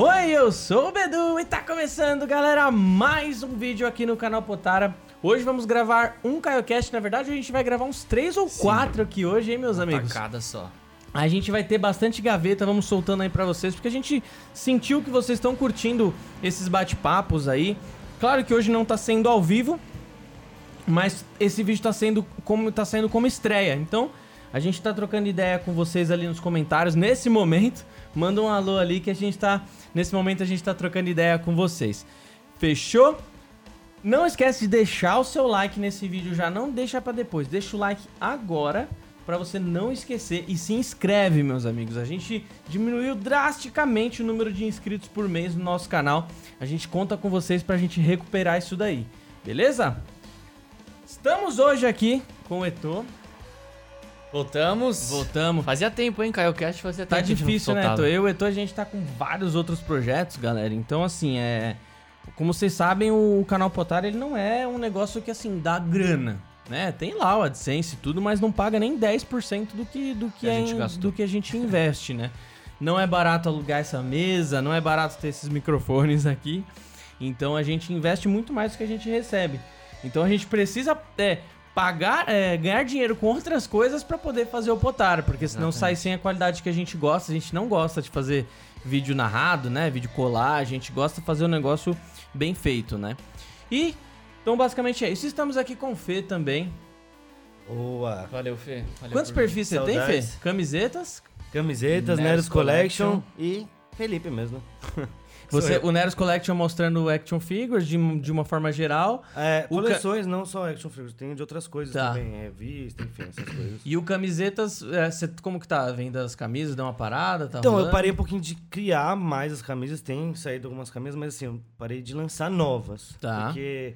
Oi, eu sou o Bedu e tá começando, galera, mais um vídeo aqui no canal Potara. Hoje vamos gravar um CaioCast, na verdade a gente vai gravar uns três ou quatro aqui hoje, hein, meus amigos? Tacada só. A gente vai ter bastante gaveta, vamos soltando aí pra vocês, porque a gente sentiu que vocês estão curtindo esses bate-papos aí. Claro que hoje não tá sendo ao vivo, mas esse vídeo tá sendo como tá sendo como estreia. Então, a gente tá trocando ideia com vocês ali nos comentários nesse momento. Manda um alô ali que a gente tá nesse momento a gente tá trocando ideia com vocês. Fechou? Não esquece de deixar o seu like nesse vídeo já, não deixa pra depois. Deixa o like agora pra você não esquecer e se inscreve, meus amigos. A gente diminuiu drasticamente o número de inscritos por mês no nosso canal. A gente conta com vocês pra gente recuperar isso daí. Beleza? Estamos hoje aqui com o Eto. Voltamos. Voltamos. Fazia tempo, hein, Caio Cast fazia Tá tempo. não difícil, né, soltava. Eto? Eu e Eto, a gente tá com vários outros projetos, galera. Então, assim, é... Como vocês sabem, o canal Potar, ele não é um negócio que, assim, dá grana, né? Tem lá o AdSense e tudo, mas não paga nem 10% do que, do que, Que a é gente gastou. do que a gente investe, né? Não é barato alugar essa mesa, não é barato ter esses microfones aqui. Então, a gente investe muito mais do que a gente recebe. Então, a gente precisa... É, pagar, é, ganhar dinheiro com outras coisas pra poder fazer o Potar, porque senão Exatamente. sai sem a qualidade que a gente gosta. A gente não gosta de fazer vídeo narrado, né? Vídeo colar, a gente gosta de fazer um negócio bem feito, né? E então basicamente é isso. Estamos aqui com o Fê também. Boa. Valeu, Fê. Valeu Quantos perfis você tem, Fê? Camisetas. Camisetas, Neros Neros Collection, Collection. e Felipe mesmo. Você, eu. o Neros Collection mostrando action figures de, de uma forma geral. É, O ca- coleções, não só action figures, tem de outras coisas Tá. também, revista, enfim, essas coisas. E o camisetas, é, você- como que tá? A venda das camisas? Deu uma parada? Tá Então, eu rolando? parei um pouquinho de criar mais as camisas, tem saído algumas camisas, mas assim, eu parei de lançar novas. Tá. Porque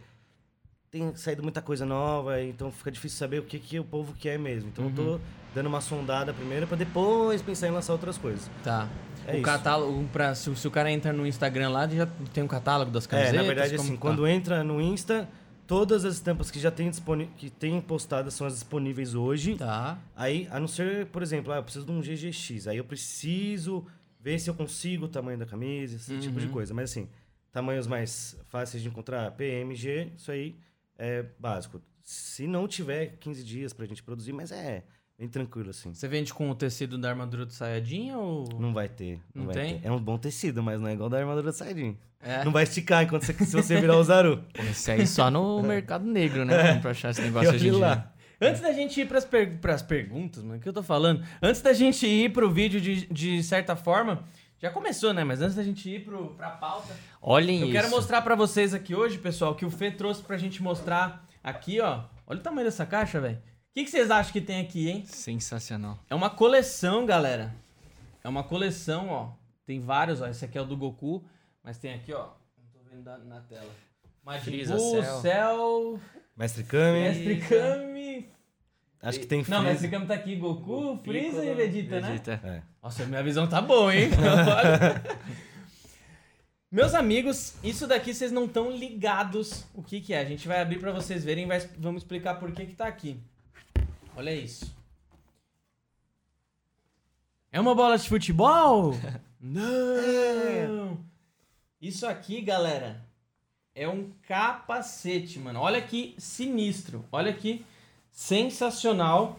tem saído muita coisa nova, então fica difícil saber o que, que o povo quer mesmo. Então eu Uhum. tô dando uma sondada primeiro pra depois pensar em lançar outras coisas. Tá. É o isso. catálogo, pra, se, se o cara entra no Instagram lá, já tem um catálogo das É, camisetas? na verdade, assim, tá? quando entra no Insta, todas as estampas que já tem, que tem postadas são as disponíveis hoje. Tá. Aí, a não ser, por exemplo, ah, eu preciso de um GGX. Aí eu preciso ver se eu consigo o tamanho da camisa, esse tipo de Uhum. coisa. Mas assim, tamanhos mais fáceis de encontrar, PMG, isso aí é básico. Se não tiver 15 dias pra gente produzir, mas é bem tranquilo, assim. Você vende com o tecido da armadura do Sayajin ou... Não vai ter. Não, Não vai tem? ter. É um bom tecido, mas não é igual da armadura do Saiyajin. É? Não vai esticar enquanto você, se você virar o Zaru. Esse aí só no mercado negro, né? Pra achar esse negócio hoje em dia. Antes da gente ir pras, per... pras perguntas, mano, o que eu tô falando? Antes da gente ir pro vídeo de, de certa forma, já começou, né? Mas antes da gente ir pro, pra pauta, Olhem eu isso. quero mostrar pra vocês aqui hoje, pessoal, que o Fê trouxe pra gente mostrar aqui, ó. Olha o tamanho dessa caixa, velho. O que, que vocês acham que tem aqui, hein? Sensacional. É uma coleção, galera. É uma coleção, ó. Tem vários, ó. Esse aqui é o do Goku, mas tem aqui, ó. Não tô vendo na, na tela. Majin Buu, Cell. Cell, Mestre Kami. Mestre Kami. Acho que tem Não, Freeza. Mestre Kami tá aqui. Goku, Freeza e Vegeta, né? Vegeta. É. Nossa, minha visão tá boa, hein? Meus amigos, isso daqui vocês não estão ligados o que que é. A gente vai abrir pra vocês verem e vamos explicar por que que tá aqui. Olha isso. É uma bola de futebol? Não! Isso aqui, galera, é um capacete, mano. Olha que sinistro. Olha que sensacional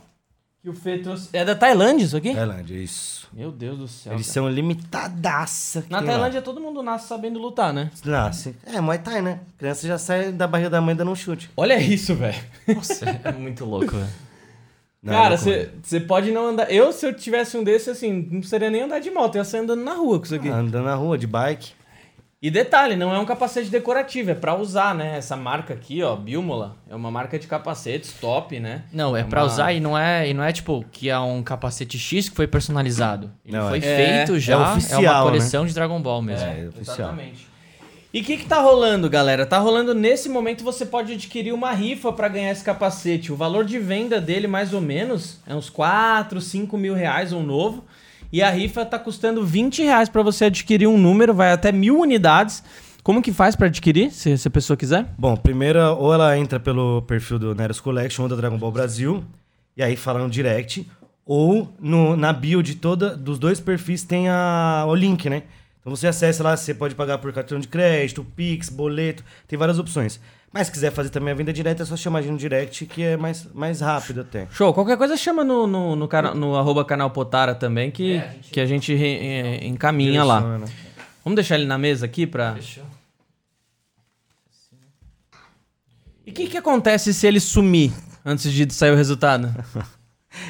que o Fê trouxe. É da Tailândia isso aqui? Tailândia, isso. Meu Deus do céu. cara. Edição limitadaça. que Na tem lá. Tailândia todo mundo nasce sabendo lutar, né? Nasce. É, Muay Thai, né? criança já sai da barriga da mãe dando um chute. Olha isso, velho. Nossa, é muito louco, velho. Não, Cara, é você pode não andar. Eu, se eu tivesse um desse, assim, não precisaria nem andar de moto, eu ia sair andando na rua com isso aqui. Ah, andando na rua, de bike. E detalhe, não é um capacete decorativo, é pra usar, né? Essa marca aqui, ó, Bilmola, é uma marca de capacetes top, né? Não, é É pra uma- usar e não é, e não é tipo que é um capacete X que foi personalizado. Ele Não, foi é- feito é já, é, oficial, uma coleção de Dragon Ball mesmo. É, oficial. Exatamente. E o que que tá rolando, galera? Tá rolando nesse momento você pode adquirir uma rifa pra ganhar esse capacete. O valor de venda dele, mais ou menos, é uns 4, 5 mil reais, um novo. E a rifa tá custando 20 reais pra você adquirir um número, vai até mil unidades. Como que faz pra adquirir, se, se a pessoa quiser? Bom, primeiro, ou ela entra pelo perfil do Neros Collection ou da Dragon Ball Brasil, e aí fala no direct, ou no, na bio de toda, dos dois perfis tem a, o link, né? Então você acessa lá, você pode pagar por cartão de crédito, Pix, boleto, tem várias opções. Mas se quiser fazer também a venda direta, é só chamar a gente no direct, que é mais, mais rápido até. Show. Qualquer coisa chama no, no, no, cana- no arroba canal Potara também, que, É, a gente- que a gente re- eh, encaminha lá. Vamos deixar ele na mesa aqui pra... Fechou. E o que, que acontece se ele sumir antes de sair o resultado?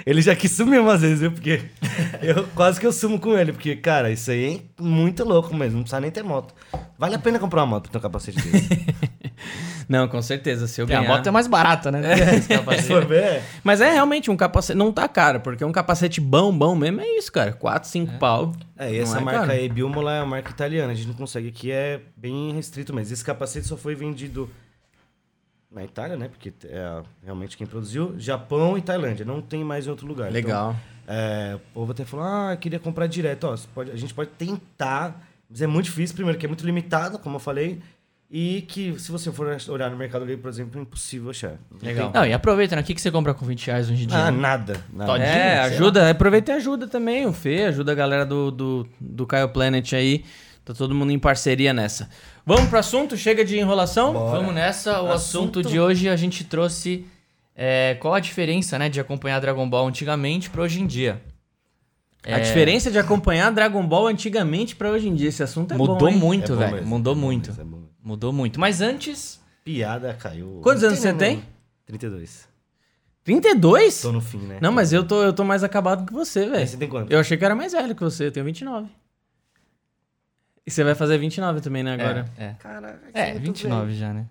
Ele já quis sumir umas vezes, viu? Porque eu quase que eu sumo com ele. Porque, cara, isso aí é muito louco mesmo. Não precisa nem ter moto. Vale a pena comprar uma moto pra ter um capacete desse. Não, com certeza. Se eu Porque a ganhar... moto é mais barata, né? Ver, é. Mas é realmente um capacete. Não tá caro, porque um capacete bom, bom mesmo é isso, cara. 4, 5 pau. É, e essa é marca caro. aí, Bilmola, é uma marca italiana. A gente não consegue aqui, é bem restrito mesmo. Esse capacete só foi vendido na Itália, né? Porque é realmente quem produziu. Japão e Tailândia. Não tem mais em outro lugar. Legal. Então, é, o povo até falou, ah, eu queria comprar direto. Ó, pode- a gente pode tentar, mas é muito difícil. Primeiro, que é muito limitado, como eu falei. E que, se você for olhar no Mercado Livre, por exemplo, é impossível achar. Legal. Não, e aproveita, né? O que, que você compra com 20 reais hoje em dia? Ah, nada. nada. Todinho, É, ajuda, aproveita e ajuda também o Fê, ajuda a galera do, do, do Caio Planet aí. Tá todo mundo em parceria nessa. Vamos pro assunto? Chega de enrolação? Bora. Vamos nessa. O assunto, Assunto- de hoje a gente trouxe é, qual a diferença, né, de acompanhar Dragon Ball antigamente pra hoje em dia. A diferença de acompanhar Dragon Ball antigamente pra hoje em dia. Esse assunto é Mudou bom, muito, É velho. Mudou é bom muito. é bom mesmo. Mudou muito. Mas antes, Piada caiu. Quantos anos você tem? não. 32. 32? Tô no fim, né? Não, mas eu tô, eu tô mais acabado que você, velho. Você tem quanto? Eu achei que era mais velho que você, eu tenho 29. E você vai fazer 29 também, né, agora? É, é. Caraca, É, muito 29 já, né?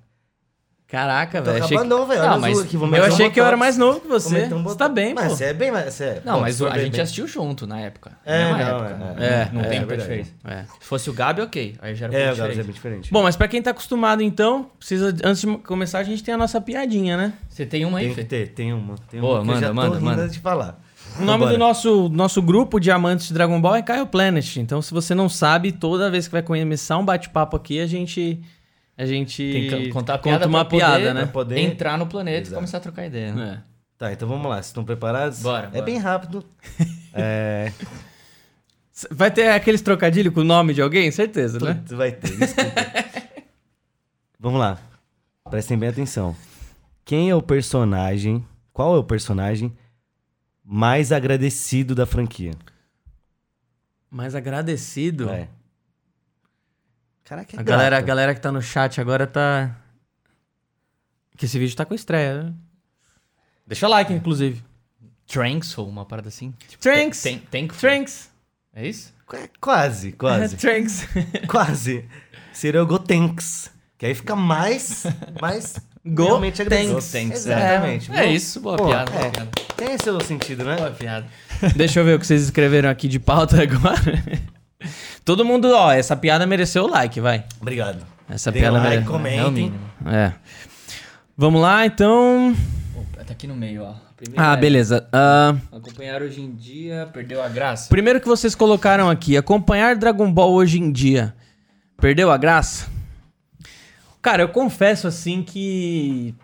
Caraca, Tô velho. Achei que... acabando, não, velho. Não, Olha mas aqui, vou Eu meter um achei que eu era mais novo que você. um Você tá bem, Mas pô. você é bem mais. Você é... Não, Pô, mas se for a ver gente bem- assistiu junto na época. É, Mesma não, época. é, é. Não É, tem é perfeito. verdade. É. Se fosse o Gabi, ok. Aí já era um É, o Gabs é diferente. bem diferente. Bom, mas pra quem tá acostumado, então, precisa, antes de começar, a gente tem a nossa piadinha, né? Você tem uma aí, tem que ter, tem uma. Tem Boa, uma que manda, já tô manda, rindo manda. de falar. O nome Vambora. do nosso, nosso grupo de amantes de Dragon Ball é Caio Planet. Então, se você não sabe, toda vez que vai começar um bate-papo aqui, a gente. A gente Tem que contar conta piada uma pra poder- piada, né? Pra poder... Entrar no planeta e Exato. começar a trocar ideia, né? É. Tá, então vamos lá. Vocês estão preparados? Bora, É bora. bem rápido. é... Vai ter aqueles trocadilhos com o nome de alguém? Certeza, né? Vai ter, desculpa. vamos lá. Prestem bem atenção. Quem é o personagem... Qual é o personagem mais agradecido da franquia? Mas agradecido. É. Caraca, é A galera, a galera que tá no chat agora tá. Que esse vídeo tá com estreia, né? Deixa like, inclusive. Trunks ou uma parada assim? Tipo, Trunks. Tem, tem, Trunks. É isso? É, Quase, quase. Trunks. quase. Seria o Gotenks. Que aí fica mais... mais Go realmente agradecido. Tanks. Exatamente. É, Bom, isso, boa pô, piada, é. boa piada. Tem seu sentido, né? Boa piada. Deixa eu ver o que vocês escreveram aqui de pauta agora. Todo mundo, ó, essa piada mereceu o like, vai. Obrigado. Essa Deem piada like, mereceu. comentem. É o mínimo. É. Vamos lá, então. Opa, tá aqui no meio, ó. Ah, é, beleza. Ah, Acompanhar hoje em dia perdeu a graça. primeiro que vocês colocaram aqui, acompanhar Dragon Ball hoje em dia. Perdeu a graça? Cara, eu confesso assim que.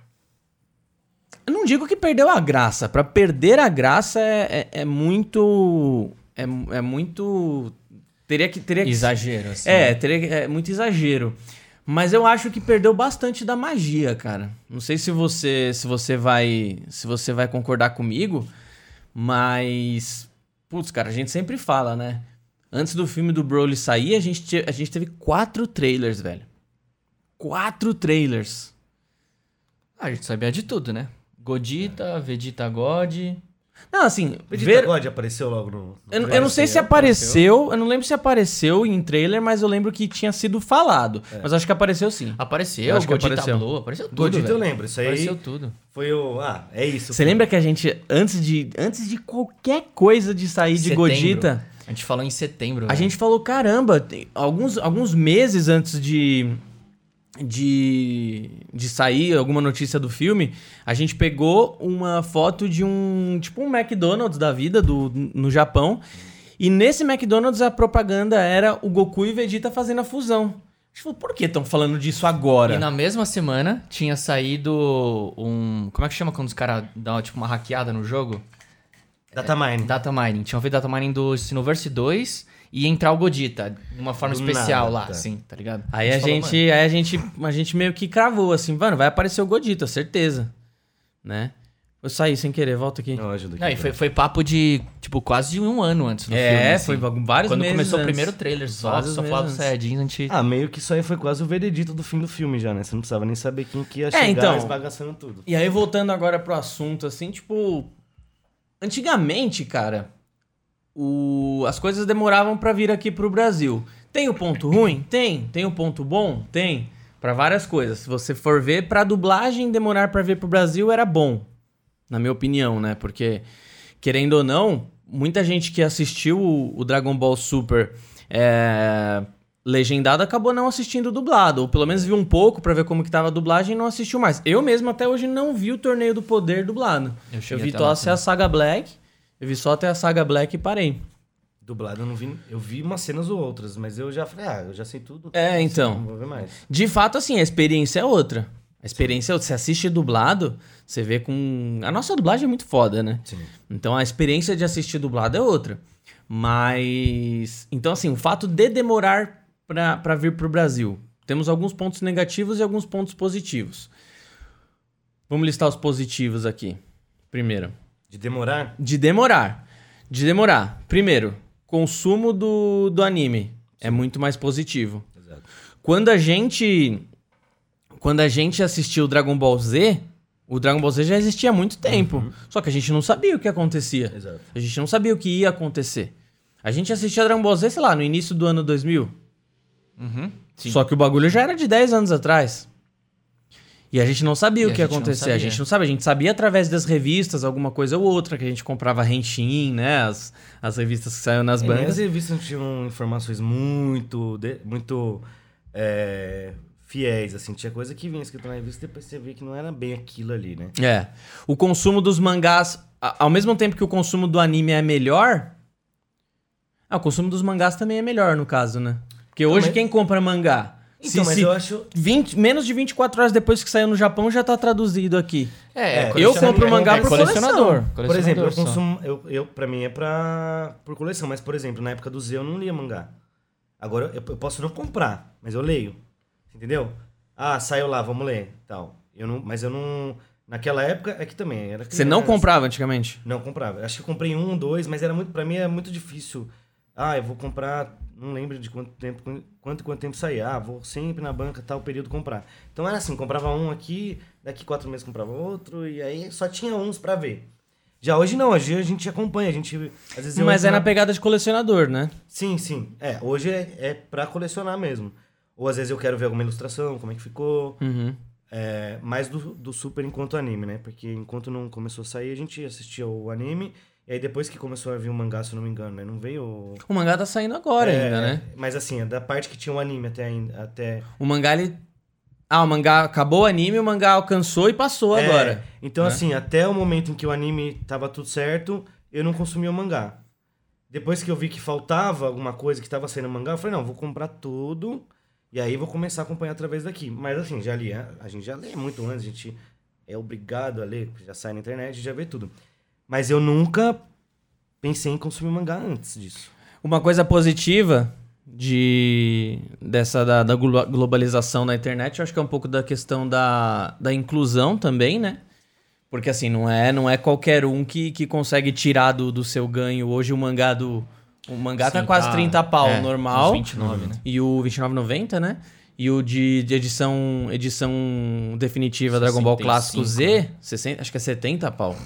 Eu não digo que perdeu a graça. Pra perder a graça é, é, é muito. É, é muito. Teria que. Teria que Exagero, assim. É, teria, é muito exagero. Mas eu acho que perdeu bastante da magia, cara. Não sei se você se você vai se você vai concordar comigo, mas putz, cara, a gente sempre fala, né? Antes do filme do Broly sair, a gente te- a gente teve quatro trailers, velho. Quatro trailers. A gente sabia de tudo, né? Godita, Vegeta God. Não, assim, Vegeta ver, God apareceu logo no... no Eu, eu não sei se apareceu, eu não lembro se apareceu em trailer, mas eu lembro que tinha sido falado. Mas acho que apareceu sim. Apareceu, Eu acho que Godita apareceu. Blue, apareceu tudo, Godita velho. eu lembro, isso aí Apareceu tudo. foi o... Ah, é isso. Você lembra que a gente, antes de, antes de qualquer coisa de sair de Setembro. Godita, A gente falou em setembro, a velho. gente falou, caramba, alguns, alguns meses antes de, de, de sair alguma notícia do filme, a gente pegou uma foto de um, tipo um McDonald's da vida do, no Japão, e nesse McDonald's a propaganda era o Goku e Vegeta fazendo a fusão. A gente falou, por que estão falando disso agora? E na mesma semana tinha saído um. Como é que chama quando os caras dão tipo uma hackeada no jogo? Datamine. Data mining. Tinham feito data mining do Xenoverse 2 e entrar o Godita, de uma forma especial nada, lá, assim, tá ligado? Aí a falou, gente, aí a gente, a gente meio que cravou assim, mano, vai aparecer o Godita, certeza, né? Eu saí sem querer, volta aqui. Não, ajuda aqui. Não, e foi, foi papo de, tipo, quase de um ano antes do é, filme. assim. foi vários Quando meses começou antes. o primeiro trailer, só, Vários só meses falava do a gente... Ah, meio que isso aí foi quase o veredito do fim do filme já, né? Você não precisava nem saber quem que ia É, chegar então. esbagaçando tudo. E aí, voltando agora pro assunto, assim, tipo. Antigamente, cara, o... as coisas demoravam pra vir aqui pro Brasil. Tem o ponto ruim? Tem. Tem o ponto bom? Tem. Pra várias coisas. Se você for ver, pra dublagem demorar pra vir pro Brasil era bom. Na minha opinião, né? Porque, querendo ou não, muita gente que assistiu o, o Dragon Ball Super é, legendado acabou não assistindo dublado. Ou pelo menos viu um pouco pra ver como que tava a dublagem e não assistiu mais. Eu mesmo até hoje não vi o Torneio do Poder dublado. Eu Eu, vi só a Saga Black. Eu vi só até a Saga Black e parei. Dublado eu não vi. Eu vi umas cenas ou outras, mas eu já falei, ah, eu já sei tudo. É, então. Não vou ver mais. De fato, assim, a experiência é outra. A experiência é outra. Você assiste dublado, você vê com. A nossa dublagem é muito foda, né? Sim. Então a experiência de assistir dublado é outra. Mas. Então, assim, o fato de demorar pra vir pro Brasil. Temos alguns pontos negativos e alguns pontos positivos. Vamos listar os positivos aqui. Primeiro. De demorar? De demorar. De demorar. Primeiro, consumo do, do anime é muito mais positivo. Exato. Quando a gente. Quando a gente assistiu Dragon Ball Z, o Dragon Ball Z já existia há muito tempo. Só que a gente não sabia o que acontecia. Exato. A gente não sabia o que ia acontecer. A gente assistia Dragon Ball Z, sei lá, no início do ano 2000. Uhum, sim. Só que o bagulho já era de 10 anos atrás. E a gente não sabia E o que ia acontecer. A gente não sabia. A gente sabia através das revistas, alguma coisa ou outra, que a gente comprava Henshin, né? As, as revistas que saíam nas É, nem as bancas. revistas tinham informações muito. de- muito. é, fiéis, assim. Tinha coisa que vinha escrito na revista e depois você via que não era bem aquilo ali, né? É. O consumo dos mangás, ao mesmo tempo que o consumo do anime é melhor, ah, o consumo dos mangás também é melhor, no caso, né? Porque hoje mas- quem compra mangá? Então, mas eu acho. 20, menos de 24 horas depois que saiu no Japão já tá traduzido aqui. É, É, eu compro é, mangá é por colecionador. coleção. Por exemplo, eu consumo. Eu, eu, pra mim é pra, por coleção, mas, por exemplo, na época do Z eu não lia mangá. Agora eu, eu posso não comprar, mas eu leio. Entendeu? Ah, saiu lá, vamos ler. Tal. Eu não, mas eu não. Naquela época é que também era. Você não comprava antigamente? Não comprava. Acho que comprei um, dois, mas era muito. Pra mim é muito difícil. Ah, eu vou comprar. Não lembro de quanto tempo, quanto quanto tempo sair. Ah, vou sempre na banca tal período comprar. Então era assim, comprava um aqui, daqui quatro meses comprava outro e aí só tinha uns pra ver. Já hoje não, hoje a gente acompanha, a gente às vezes Mas é na pegada de colecionador, né? Sim, sim. É, hoje é, é pra colecionar mesmo. Ou às vezes eu quero ver alguma ilustração, como é que ficou. Uhum. É, mais do, do Super enquanto anime, né? Porque enquanto não começou a sair, a gente assistia o anime. E aí depois que começou a vir o mangá, se eu não me engano, né? Não veio... o- mangá tá saindo agora É, ainda, né? Mas assim, é da parte que tinha o anime até... até... O mangá, ele... Ah, o mangá acabou o anime, o mangá alcançou e passou É, agora. Então né? assim, até o momento em que o anime tava tudo certo, eu não consumia o mangá. Depois que eu vi que faltava alguma coisa que tava saindo no mangá, eu falei, não, vou comprar tudo... E aí vou começar a acompanhar através daqui. Mas assim, já li, a gente já lê muito antes, a gente é obrigado a ler, já sai na internet, já vê tudo. Mas eu nunca pensei em consumir mangá antes disso. Uma coisa positiva de dessa da, da glo- globalização na internet, eu acho que é um pouco da questão da, da inclusão também, né? Porque assim, não é, não é qualquer um que, que consegue tirar do, do seu ganho. Hoje o mangá do. O mangá tá Sim, quase 30 pau é, normal. uns 29, né? E o 29,90, né? E o de, de edição edição definitiva Dragon Ball 65, Clássico Z, 60, acho que é 70 pau.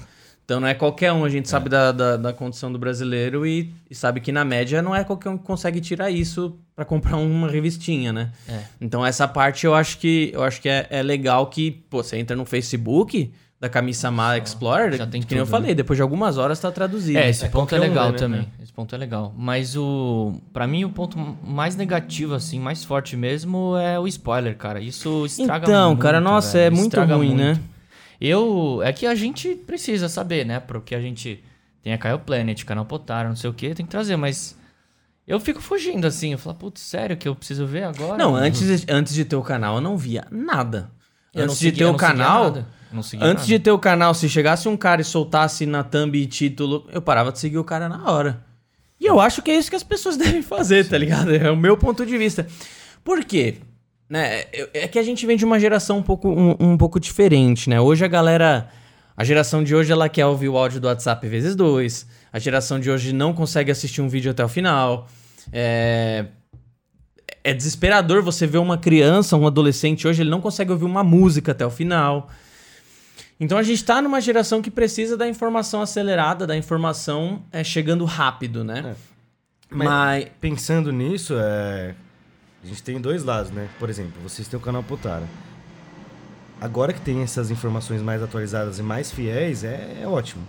Então não é qualquer um, a gente sabe da, da, da condição do brasileiro e, e sabe que na média não é qualquer um que consegue tirar isso pra comprar uma revistinha, né? É. Então essa parte eu acho que eu acho que é, é legal que, pô, você entra no Facebook da Kami-sama Explorer, já tem que nem eu tudo, falei, depois de algumas horas tá traduzido. É, esse É, ponto é um legal lê, né? também. Esse ponto é legal. Mas o. Pra mim, o ponto mais negativo, assim, mais forte mesmo é o spoiler, cara. Isso estraga Então, muito. cara, nossa, velho. é muito Estraga ruim, né? Eu. É que a gente precisa saber, né? Porque a gente tem a Kyle Planet, canal Potaro, não sei o que, tem que trazer, mas. Eu fico fugindo assim. Eu falo, putz, sério que eu preciso ver agora? Não, antes, antes de ter o canal eu não via nada. Eu antes de ter o canal, nada. Antes nada. de ter o canal, se chegasse um cara e soltasse na thumb título, eu parava de seguir o cara na hora. E eu acho que é isso que as pessoas devem fazer, tá ligado? É o meu ponto de vista. Por quê? Né, eu- é que a gente vem de uma geração um pouco, um, um pouco diferente, né? Hoje a galera. A geração de hoje ela quer ouvir o áudio do WhatsApp vezes dois. A geração de hoje não consegue assistir um vídeo até o final. É, é desesperador você ver uma criança, um adolescente hoje, ele não consegue ouvir uma música até o final. Então a gente tá numa geração que precisa da informação acelerada, da informação é, chegando rápido, né? Mas- Mas. Pensando nisso, é... a gente tem dois lados, né? Por exemplo, vocês têm o canal Potara. Agora que tem essas informações mais atualizadas e mais fiéis, é, é ótimo.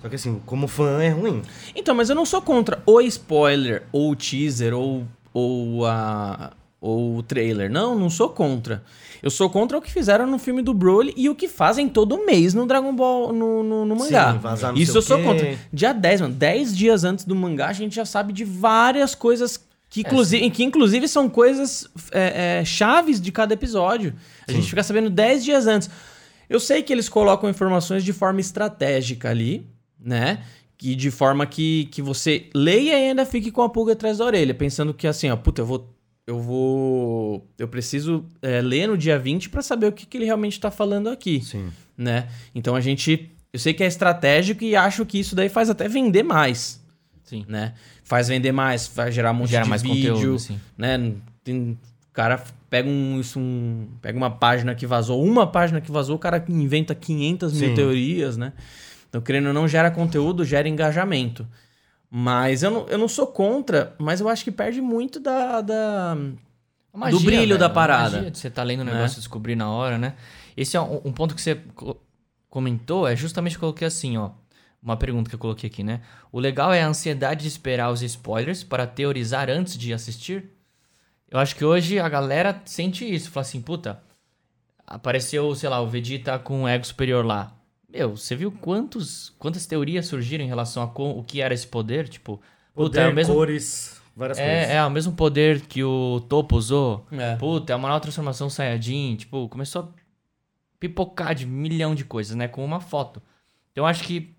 Só que assim, como fã é ruim. Então, mas eu não sou contra o spoiler, ou o teaser, ou, ou, a, ou o trailer. Não, não sou contra. Eu sou contra o que fizeram no filme do Broly e o que fazem todo mês no Dragon Ball, no, no, no mangá. Sim, vazar não Isso eu sou contra. Dia 10, mano, 10 dias antes do mangá, a gente já sabe de várias coisas que, inclusive, que inclusive são coisas é, é, chaves de cada episódio. A gente fica sabendo 10 dias antes. Eu sei que eles colocam informações de forma estratégica ali, né? Que de forma que, que você leia e ainda fique com a pulga atrás da orelha, pensando que assim, ó, puta, eu vou. Eu vou. Eu preciso é, ler no dia 20 pra saber o que, que ele realmente tá falando aqui Sim. né? Então a gente, eu sei que é estratégico e acho que isso daí faz até vender mais, Sim. né? Faz vender mais, faz gerar um monte Gera de mais vídeo, conteúdo, assim. né? Tem, o cara pega um, isso, um, pega uma página que vazou, uma página que vazou, o cara inventa 500 mil Sim. teorias, né? Então, querendo ou não, gera conteúdo, gera engajamento. Mas eu não, eu não sou contra, mas eu acho que perde muito da. da... A Do brilho velho, da parada. magia de você tá lendo o Né? negócio e descobrir na hora, né? Esse é um, um ponto que você co- comentou, é justamente eu coloquei assim, ó. Uma pergunta que eu coloquei aqui, né? O legal é a ansiedade de esperar os spoilers para teorizar antes de assistir. Eu acho que hoje a galera sente isso. Fala assim, puta, apareceu, sei lá, o Vegeta com um ego superior lá. Meu, você viu quantos, quantas teorias surgiram em relação a co- o que era esse poder? Tipo, puta, é Poder, o mesmo cores, várias coisas. é, é o mesmo poder que o Topo usou. É. Puta, é uma nova transformação Saiyajin. Tipo, começou a pipocar de milhão de coisas, né? Com uma foto. Então, eu acho que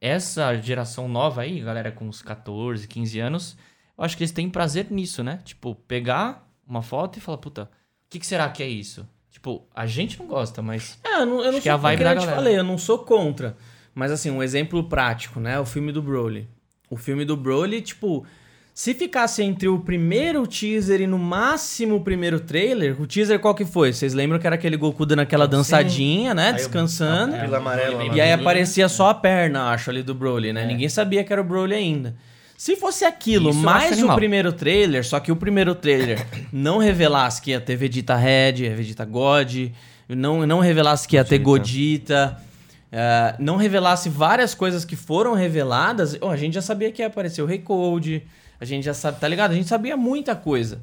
essa geração nova aí, galera com uns 14, 15 anos, eu acho que eles têm prazer nisso, né? Tipo, pegar uma foto e falar, puta, o que, que será que é isso? Tipo, a gente não gosta, mas. É, eu não, eu não Acho que é a vibe da eu galera. falei, eu não sou contra. Mas assim, um exemplo prático, né? O filme do Broly. O filme do Broly, tipo, se ficasse entre o primeiro teaser e no máximo o primeiro trailer, o teaser qual que foi? Vocês lembram que era aquele Goku dando aquela dançadinha, né? Aí Descansando. a pupila amarela lá. E aí aparecia só a perna, acho, ali do Broly, né? Ninguém sabia que era o Broly ainda. Se fosse aquilo, Isso eu mais o primeiro trailer, só que o primeiro trailer não revelasse que ia ter Vegeta Red, Vegeta God, não, não revelasse que ia ter Godita, eh, não revelasse várias coisas que foram reveladas, ó, a gente já sabia que ia aparecer o Rei Code, a gente já sabe, tá ligado? A gente sabia muita coisa.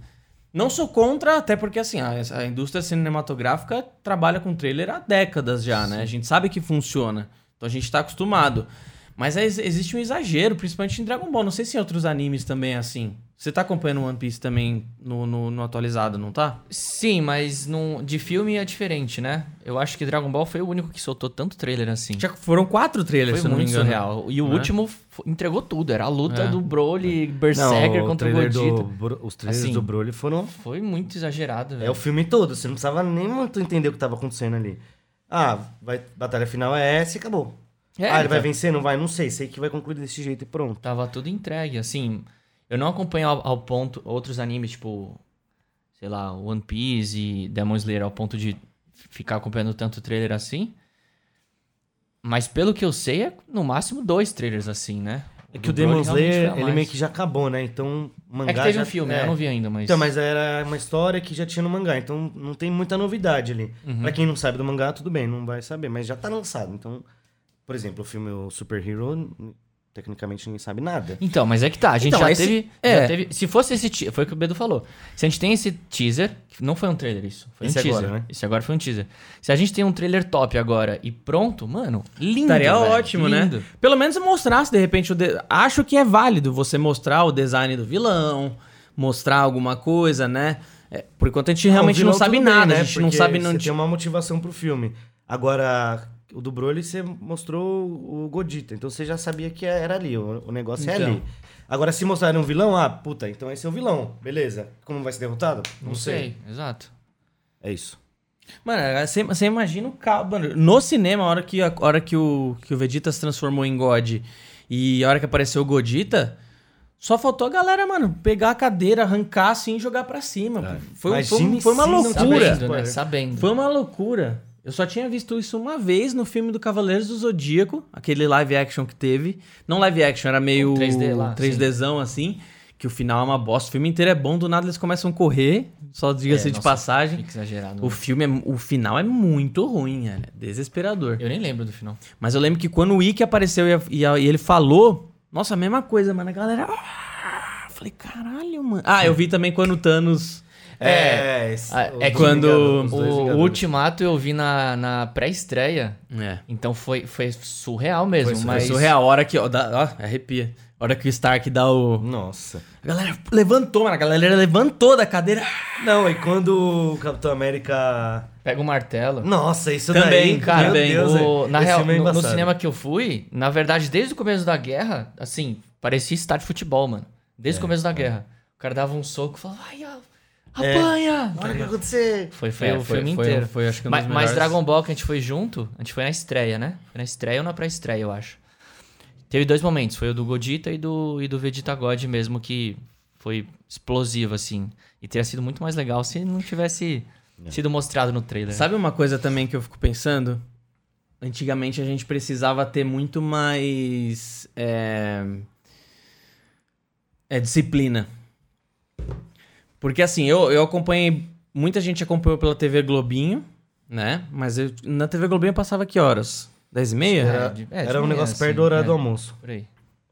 Não sou contra, até porque assim, a, a indústria cinematográfica trabalha com trailer há décadas já, né? A gente sabe que funciona. Então a gente tá acostumado. Mas é- existe um exagero, principalmente em Dragon Ball. Não sei se em outros animes também é assim. Você tá acompanhando One Piece também no, no, no atualizado, não tá? Sim, mas num, de filme é diferente, né? Eu acho que Dragon Ball foi o único que soltou tanto trailer assim. Já foram quatro trailers, Foi se eu não me muito engano. surreal. E o Né? último entregou tudo. Era a luta É. do Broly Berserker Não, contra o Gogeta. do Bro- os trailers Assim, do Broly foram... Foi muito exagerado, É velho. o filme todo, você não precisava nem muito entender o que tava acontecendo ali. Ah, vai, batalha final é essa e acabou. É, ah, ele vai então. vencer? Não vai? Não sei. Sei que vai concluir desse jeito e pronto. Tava tudo entregue, assim. Eu não acompanho ao, ao ponto outros animes, tipo, sei lá, One Piece e Demon Slayer, ao ponto de ficar acompanhando tanto trailer assim. Mas pelo que eu sei, é no máximo dois trailers assim, né? É que o Broly Demon Slayer, ele meio que já acabou, né? Então, o mangá É que teve já... um filme, é. né? Eu não vi ainda, mas. Então, mas era uma história que já tinha no mangá, então não tem muita novidade ali. Uhum. Pra quem não sabe do mangá, tudo bem, não vai saber, mas já tá lançado. Então, por exemplo, o filme o Super Hero, tecnicamente ninguém sabe nada. Então, mas é que tá, a gente Então, já, esse- teve, é. já teve. Se fosse esse teaser, foi o que o Bedo falou. Se a gente tem esse teaser, que não foi um trailer isso, foi Esse um teaser. agora, né? Esse agora foi um teaser. Se a gente tem um trailer top agora e pronto, mano, lindo. Estaria velho, ótimo, lindo. né? Pelo menos mostrasse, de repente, o de- acho que é válido você mostrar o design do vilão, mostrar alguma coisa, né? É, por enquanto a gente realmente não sabe tudo bem, nada, né? a gente não Porque sabe... Não... Você tem uma motivação pro filme. Agora, o do Broly você mostrou o Godita. Então você já sabia que era ali. O, o negócio é Então. ali. Agora, se mostrarem um vilão, ah, puta, então esse é o vilão. Beleza. Como vai ser derrotado? Não sei, exato. É isso. Mano, você, você imagina o caos. Mano, no cinema, a hora que, a hora que, o, que o Vegeta se transformou em God e a hora que apareceu o Godita, só faltou a galera, mano, pegar a cadeira, arrancar assim e jogar pra cima. Foi, foi, Imagine foi uma não loucura. Sabendo, né? Sabendo. Foi uma loucura. Eu só tinha visto isso uma vez no filme do Cavaleiros do Zodíaco, aquele live action que teve. Não live action, era meio O 3D lá, 3Dzão assim, que o final é uma bosta. O filme inteiro é bom, do nada eles começam a correr, só diga-se É, de nossa, passagem. Exagerado. O filme, é, o final é muito ruim, é desesperador. Eu nem lembro do final. Mas eu lembro que quando o Ikki apareceu e, a- e a- e ele falou, nossa, a mesma coisa, mano. A galera. "Ah!" Falei, caralho, mano. Ah, eu vi também quando o Thanos. É, é dois quando Vingadores, O. Ultimato eu vi na, na pré-estreia. É. Então foi, foi surreal mesmo. Foi mas surreal. A hora que. Ó, dá, ó, arrepia. A hora que o Stark dá o. Nossa. A galera levantou, mano. A galera levantou da cadeira. Não, e quando o Capitão América. Pega o martelo. Nossa, isso Também, daí. cara, também. Deus, O- é- na real, é no, no cinema que eu fui, na verdade, desde o começo da guerra, assim, parecia estádio de futebol, mano. Desde o começo da guerra. O cara dava um soco e falava, ai, ó, apanha! Olha o que aconteceu. Foi, foi É, o foi- filme foi- inteiro. foi, acho que um mas, mas. Dragon Ball que a gente foi junto, a gente foi na estreia, né? Foi na estreia ou na pré-estreia, eu acho. Teve dois momentos, foi o do Godita e do, e do Vegeta God mesmo, que foi explosivo, assim. E teria sido muito mais legal se não tivesse sido mostrado no trailer. Sabe uma coisa também que eu fico pensando? Antigamente a gente precisava ter muito mais. É, é disciplina. Porque assim, eu, eu acompanhei. Muita gente acompanhou pela TV Globinho, né? Mas eu- na TV Globinho eu passava que horas? 10 e meia? Era, é, de era um negócio assim, perto do horário é. do almoço. Por aí.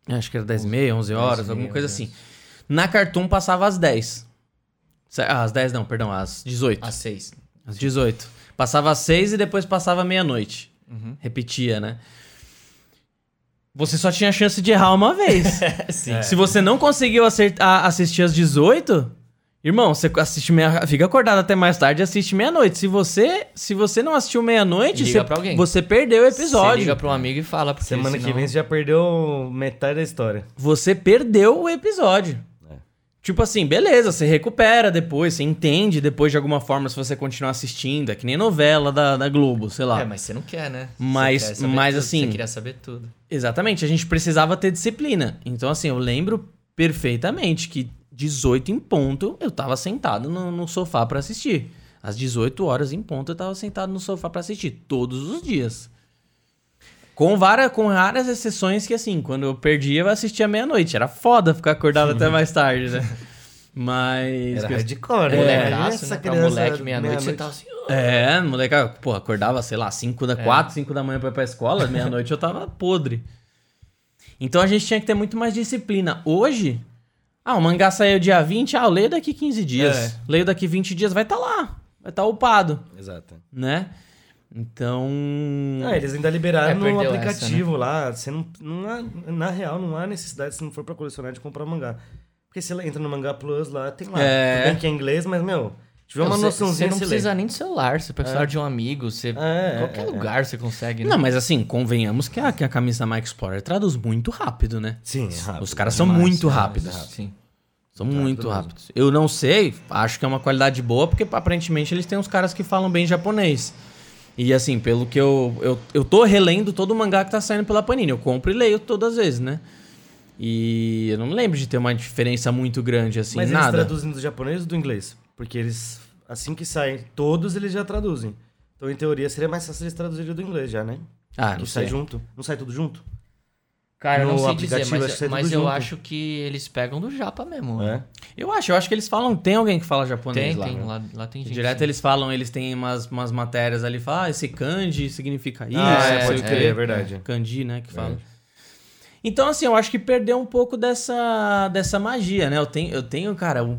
Acho que era 10 e meia, 11 horas, 10 e alguma coisa 11 assim. Na Cartoon passava às 10. Ce- Ah, às 10 não, perdão, às 18. Às seis. Às 18. Passava às 6 e depois passava meia-noite. Repetia, né? Você só tinha chance de errar uma vez. Sim. Se você não conseguiu acertar, assistir às 18, irmão, você assiste meia, fica acordado até mais tarde e assiste meia-noite. Se você, se você não assistiu meia-noite, você, você perdeu o Você episódio. liga pra um amigo e fala, porque Semana senão... que vem você já perdeu metade da história. Você perdeu o episódio. É. Tipo assim, beleza, você recupera depois, você entende depois de alguma forma se você continuar assistindo. É que nem novela da, da Globo, sei lá. É, mas você não quer, né? Você Mas- quer mas tudo, assim- Você queria saber tudo. Exatamente, a gente precisava ter disciplina. Então, assim, eu lembro perfeitamente que 18 em ponto eu tava sentado no, no sofá pra assistir. Às 18 horas em ponto eu tava sentado no sofá pra assistir, todos os dias. Com, várias, com raras exceções que, assim, quando eu perdia, eu assistia meia-noite. Era foda ficar acordado até mais tarde, né? Mas. Era hardcore, né? Molecaço, né? Pra moleque, meia-noite, você tava assim... É, moleque, pô, acordava, sei lá, 5 da 4, 5 da manhã pra ir pra escola, meia-noite eu tava podre. Então a gente tinha que ter muito mais disciplina. Hoje, ah, o mangá saiu dia 20, ah, eu leio daqui 15 dias. É. Leio daqui 20 dias, vai estar lá. Vai estar upado, Exato. né? Então. Ah, eles ainda liberaram É, no perdeu aplicativo lá. Você não, não há- na real, não há necessidade, se não for pra colecionar, de comprar mangá. Porque você entra no Mangá Plus lá, tem lá. É. Tudo bem que é inglês, mas, meu, tiver uma noçãozinha, Você não você lê. precisa nem de celular, você precisa de um amigo, você... É, qualquer é, é. lugar você consegue, né? Não, mas assim, convenhamos que a, que a camisa Mike Explorer traduz muito rápido, né? Sim, é rápido. Os caras são Demais, muito demais, rápidos. Sim. São Rápido muito mesmo. rápidos. Eu não sei, acho que é uma qualidade boa, porque aparentemente eles têm uns caras que falam bem japonês. E assim, pelo que eu, eu. Eu tô relendo todo o mangá que tá saindo pela Panini. Eu compro e leio todas as vezes, né? E eu não lembro de ter uma diferença muito grande, assim, Mas eles nada. traduzem do japonês ou do inglês? Porque eles, assim que saem, todos eles já traduzem. Então, em teoria, seria mais fácil eles traduzirem do inglês já, né? Ah, não que sai sei. junto. Não sai tudo junto? Cara, eu não No sei dizer, mas, sai mas eu junto. acho que eles pegam do japa mesmo. É. Eu acho, eu acho que eles falam. Tem alguém que fala japonês Tem, lá. tem. né? Lá, lá tem gente. Direto sim. eles falam, eles têm umas, umas matérias ali, falam, ah, esse kanji significa isso, Ah, é, pode o crer, quê. é verdade. Kanji, né, que fala. Então, assim, eu acho que perdeu um pouco dessa, dessa magia, né? Eu tenho, eu tenho, cara, um-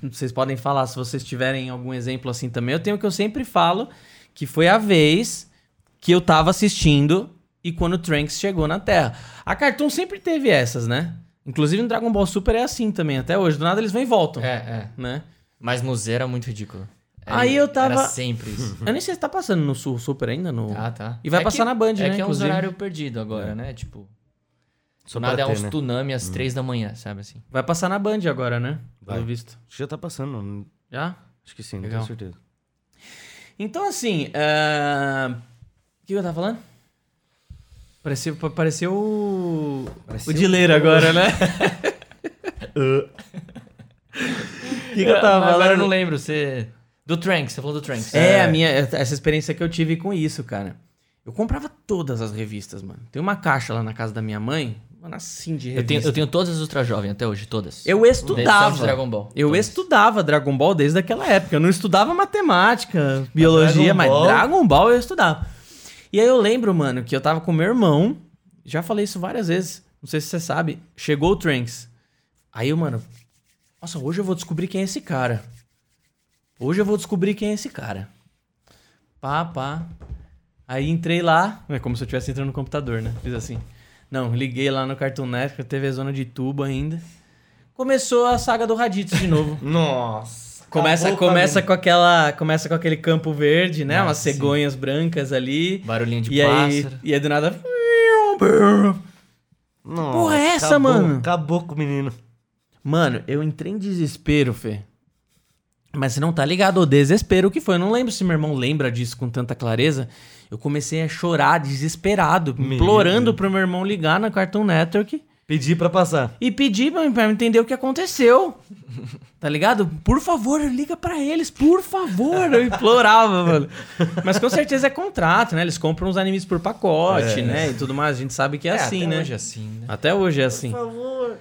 vocês podem falar se vocês tiverem algum exemplo assim também. Eu tenho o que eu sempre falo, que foi a vez que eu tava assistindo e quando o Trunks chegou na Terra. A Cartoon sempre teve essas, né? Inclusive no Dragon Ball Super é assim também, até hoje. Do nada eles vão e voltam, É, é. né? Mas no Zero é muito ridículo. Aí eu tava- Era sempre isso. Eu nem sei se tá passando no Sul Super ainda. No... Ah, tá. E vai É passar que- na Band, é né, que é inclusive. horário perdido agora, né? Tipo, Só nada é ter, uns né? tsunami às três da manhã, sabe assim? Vai passar na Band agora, né? Vai. Pelo visto. Acho que já tá passando. Já? Acho que sim, não Legal. tenho certeza. Então, assim. ah, O que eu tava falando? Pareceu, pa- pareceu o. Pareceu o Dileiro agora, né? O que, que eu tava Agora eu não lembro, você... Do Tranks, você falou do Tranks. É, a minha, essa experiência que eu tive com isso, cara. Eu comprava todas as revistas, mano. Tem uma caixa lá na casa da minha mãe, mano, assim de Eu revista. tenho, eu tenho todas as Ultra Jovem até hoje, todas. Eu estudava. Dragon Ball. Eu Todas. estudava Dragon Ball desde aquela época. Eu não estudava matemática, biologia, Dragon mas Ball- Dragon Ball eu estudava. E aí eu lembro, mano, que eu tava com meu irmão. Já falei isso várias vezes. Não sei se você sabe. Chegou o Trunks. Aí eu, mano. Nossa, hoje eu vou descobrir quem é esse cara. Hoje eu vou descobrir quem é esse cara. Pá, pá. Aí entrei lá. É como se eu estivesse entrando no computador, né? Fiz assim. Não, liguei lá no Cartoon Network, TV Zona de Tubo ainda. Começou a saga do Raditz de novo. Nossa. Começa, acabou começa com aquela, começa com aquele campo verde, né? Nossa, Umas sim. cegonhas brancas ali. Barulhinho de e aí, pássaro. e aí do nada. Nossa, porra é essa, acabou- mano? Acabou com o menino. Mano, eu entrei em desespero, Fê. Mas você não tá ligado o desespero que foi. Eu não lembro se meu irmão lembra disso com tanta clareza. Eu comecei a chorar desesperado, Meu implorando Deus. pro meu irmão ligar na Cartoon Network Pedi pra passar. e pedir pra, entender o que aconteceu. Tá ligado? Por favor, liga pra eles, por favor. Eu implorava, mano. Mas com certeza é contrato, né? Eles compram os animes por pacote, É. né? E tudo mais. A gente sabe que é, assim, até né? hoje é assim, né? Até hoje é assim. Por favor.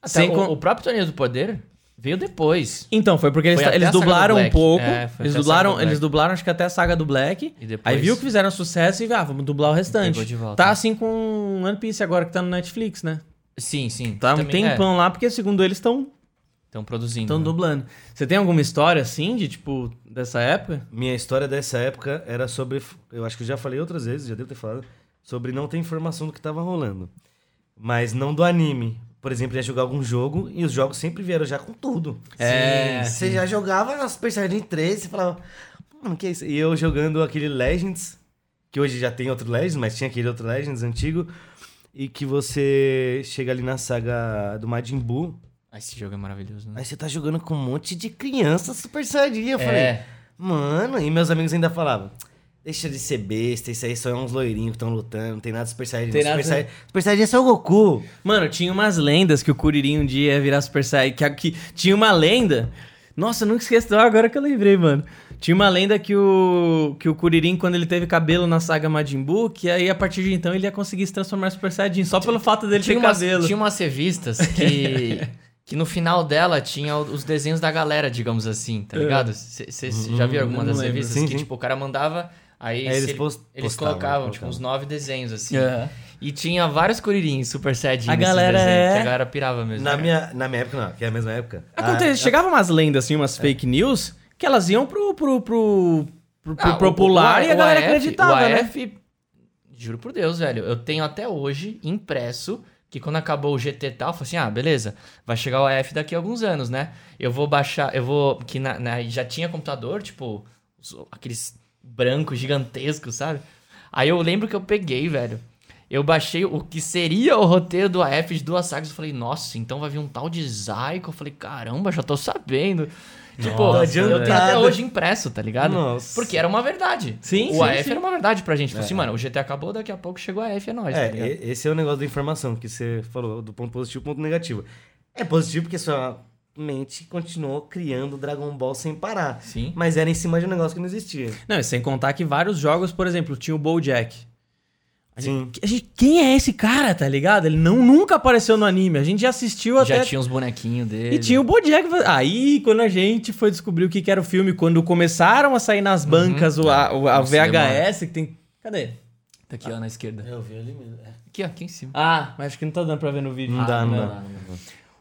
Até Sem o, con- o próprio Torneio do Poder veio depois. Então, foi porque eles, Foi eles dublaram um pouco. É, eles, até a saga dublaram, do Black. eles dublaram, acho que até a saga do Black. E depois- Aí viu que fizeram sucesso e ah, vamos dublar o restante. Pegou de volta. Tá assim com One Piece agora que tá no Netflix, né? Sim, sim. Tá um Também, é, tempão lá, porque segundo eles estão Estão produzindo. estão né? dublando. Você tem alguma história assim, de tipo, dessa época? Minha história dessa época era sobre. Eu acho que eu já falei outras vezes, já devo ter falado. Sobre não ter informação do que tava rolando. Mas não do anime. Por exemplo, ia jogar algum jogo e os jogos sempre vieram já com tudo. É, Você já jogava na Super Saiyajin 3 e falava, mano, que é isso? E eu jogando aquele Legends, que hoje já tem outro Legends, mas tinha aquele outro Legends antigo. E que você chega ali na saga do Majin Buu, Ah, esse jogo é maravilhoso, né? aí você tá jogando com um monte de criança Super Saiyajin. Eu É. falei, mano, e meus amigos ainda falavam. Deixa de ser besta, isso aí só é uns loirinhos que estão lutando, não tem nada de Super Saiyajin. Tem Super, nada- Saiyajin Super Saiyajin é só o Goku. Mano, tinha umas lendas que o Kuririn um dia ia virar Super Saiyajin. Que, que tinha uma lenda. Nossa, eu nunca esqueço. Agora que eu lembrei, mano. Tinha uma lenda que o, que o Kuririn, quando ele teve cabelo na saga Majin Buu, que aí a partir de então ele ia conseguir se transformar em Super Saiyajin. Só pelo fato dele Tinha ter umas, cabelo. tinha umas revistas que, que no final dela tinha os desenhos da galera, digamos assim, tá ligado? Você já viu alguma não das lembro. revistas Sim, que, sim. tipo, o cara mandava, aí, Aí eles ele- post- eles postavam, colocavam, tipo, uns nove desenhos, assim. É. E tinha vários Kuririn Super Saiyajin A galera desenhos, é- que a galera pirava mesmo. Na minha, na minha época, não, que é a mesma época. Acontece, a- chegava umas lendas, assim, umas fake news, que elas iam pro, pro, pro, pro, pro Ah, o- popular o- e a o galera AF acreditava, o né? AF, juro por Deus, velho, eu tenho até hoje impresso que quando acabou o GT e tal, eu falei assim, ah, beleza, vai chegar o AF daqui a alguns anos, né? Eu vou baixar, eu vou, que na, na- já tinha computador, tipo, aqueles brancos gigantescos, sabe? Aí eu lembro que eu peguei, velho, eu baixei o que seria o roteiro do AF de duas sagas, eu falei, nossa, então vai vir um tal de Zyko, eu falei, caramba, já tô sabendo. Tipo, Nossa, eu tenho até hoje impresso, tá ligado? Nossa. Porque era uma verdade. Sim, O sim, AF sim. era uma verdade pra gente. Tipo assim, mano, o GT acabou, daqui a pouco chegou a AF, é nóis, tá É, ligado? e- esse é o negócio da informação que você falou, do ponto positivo e ponto negativo. É positivo porque sua mente continuou criando Dragon Ball sem parar. Sim. Mas era em cima de um negócio que não existia. Não, e sem contar que vários jogos, por exemplo, tinha o BoJack. A Sim. gente- a gente- quem é esse cara, tá ligado? Ele não, nunca apareceu no anime. A gente já assistiu até... Já tinha uns bonequinhos dele. E tinha o Bojack. Aí, quando a gente foi descobrir o que que era o filme, quando começaram a sair nas bancas o, a, o- a VHS, que tem... Cadê? Tá aqui, ó, na esquerda. Eu vi ali mesmo. Aqui, ó, aqui em cima. Ah, mas acho que não tá dando pra ver no vídeo. Não dá, Ah, não dá.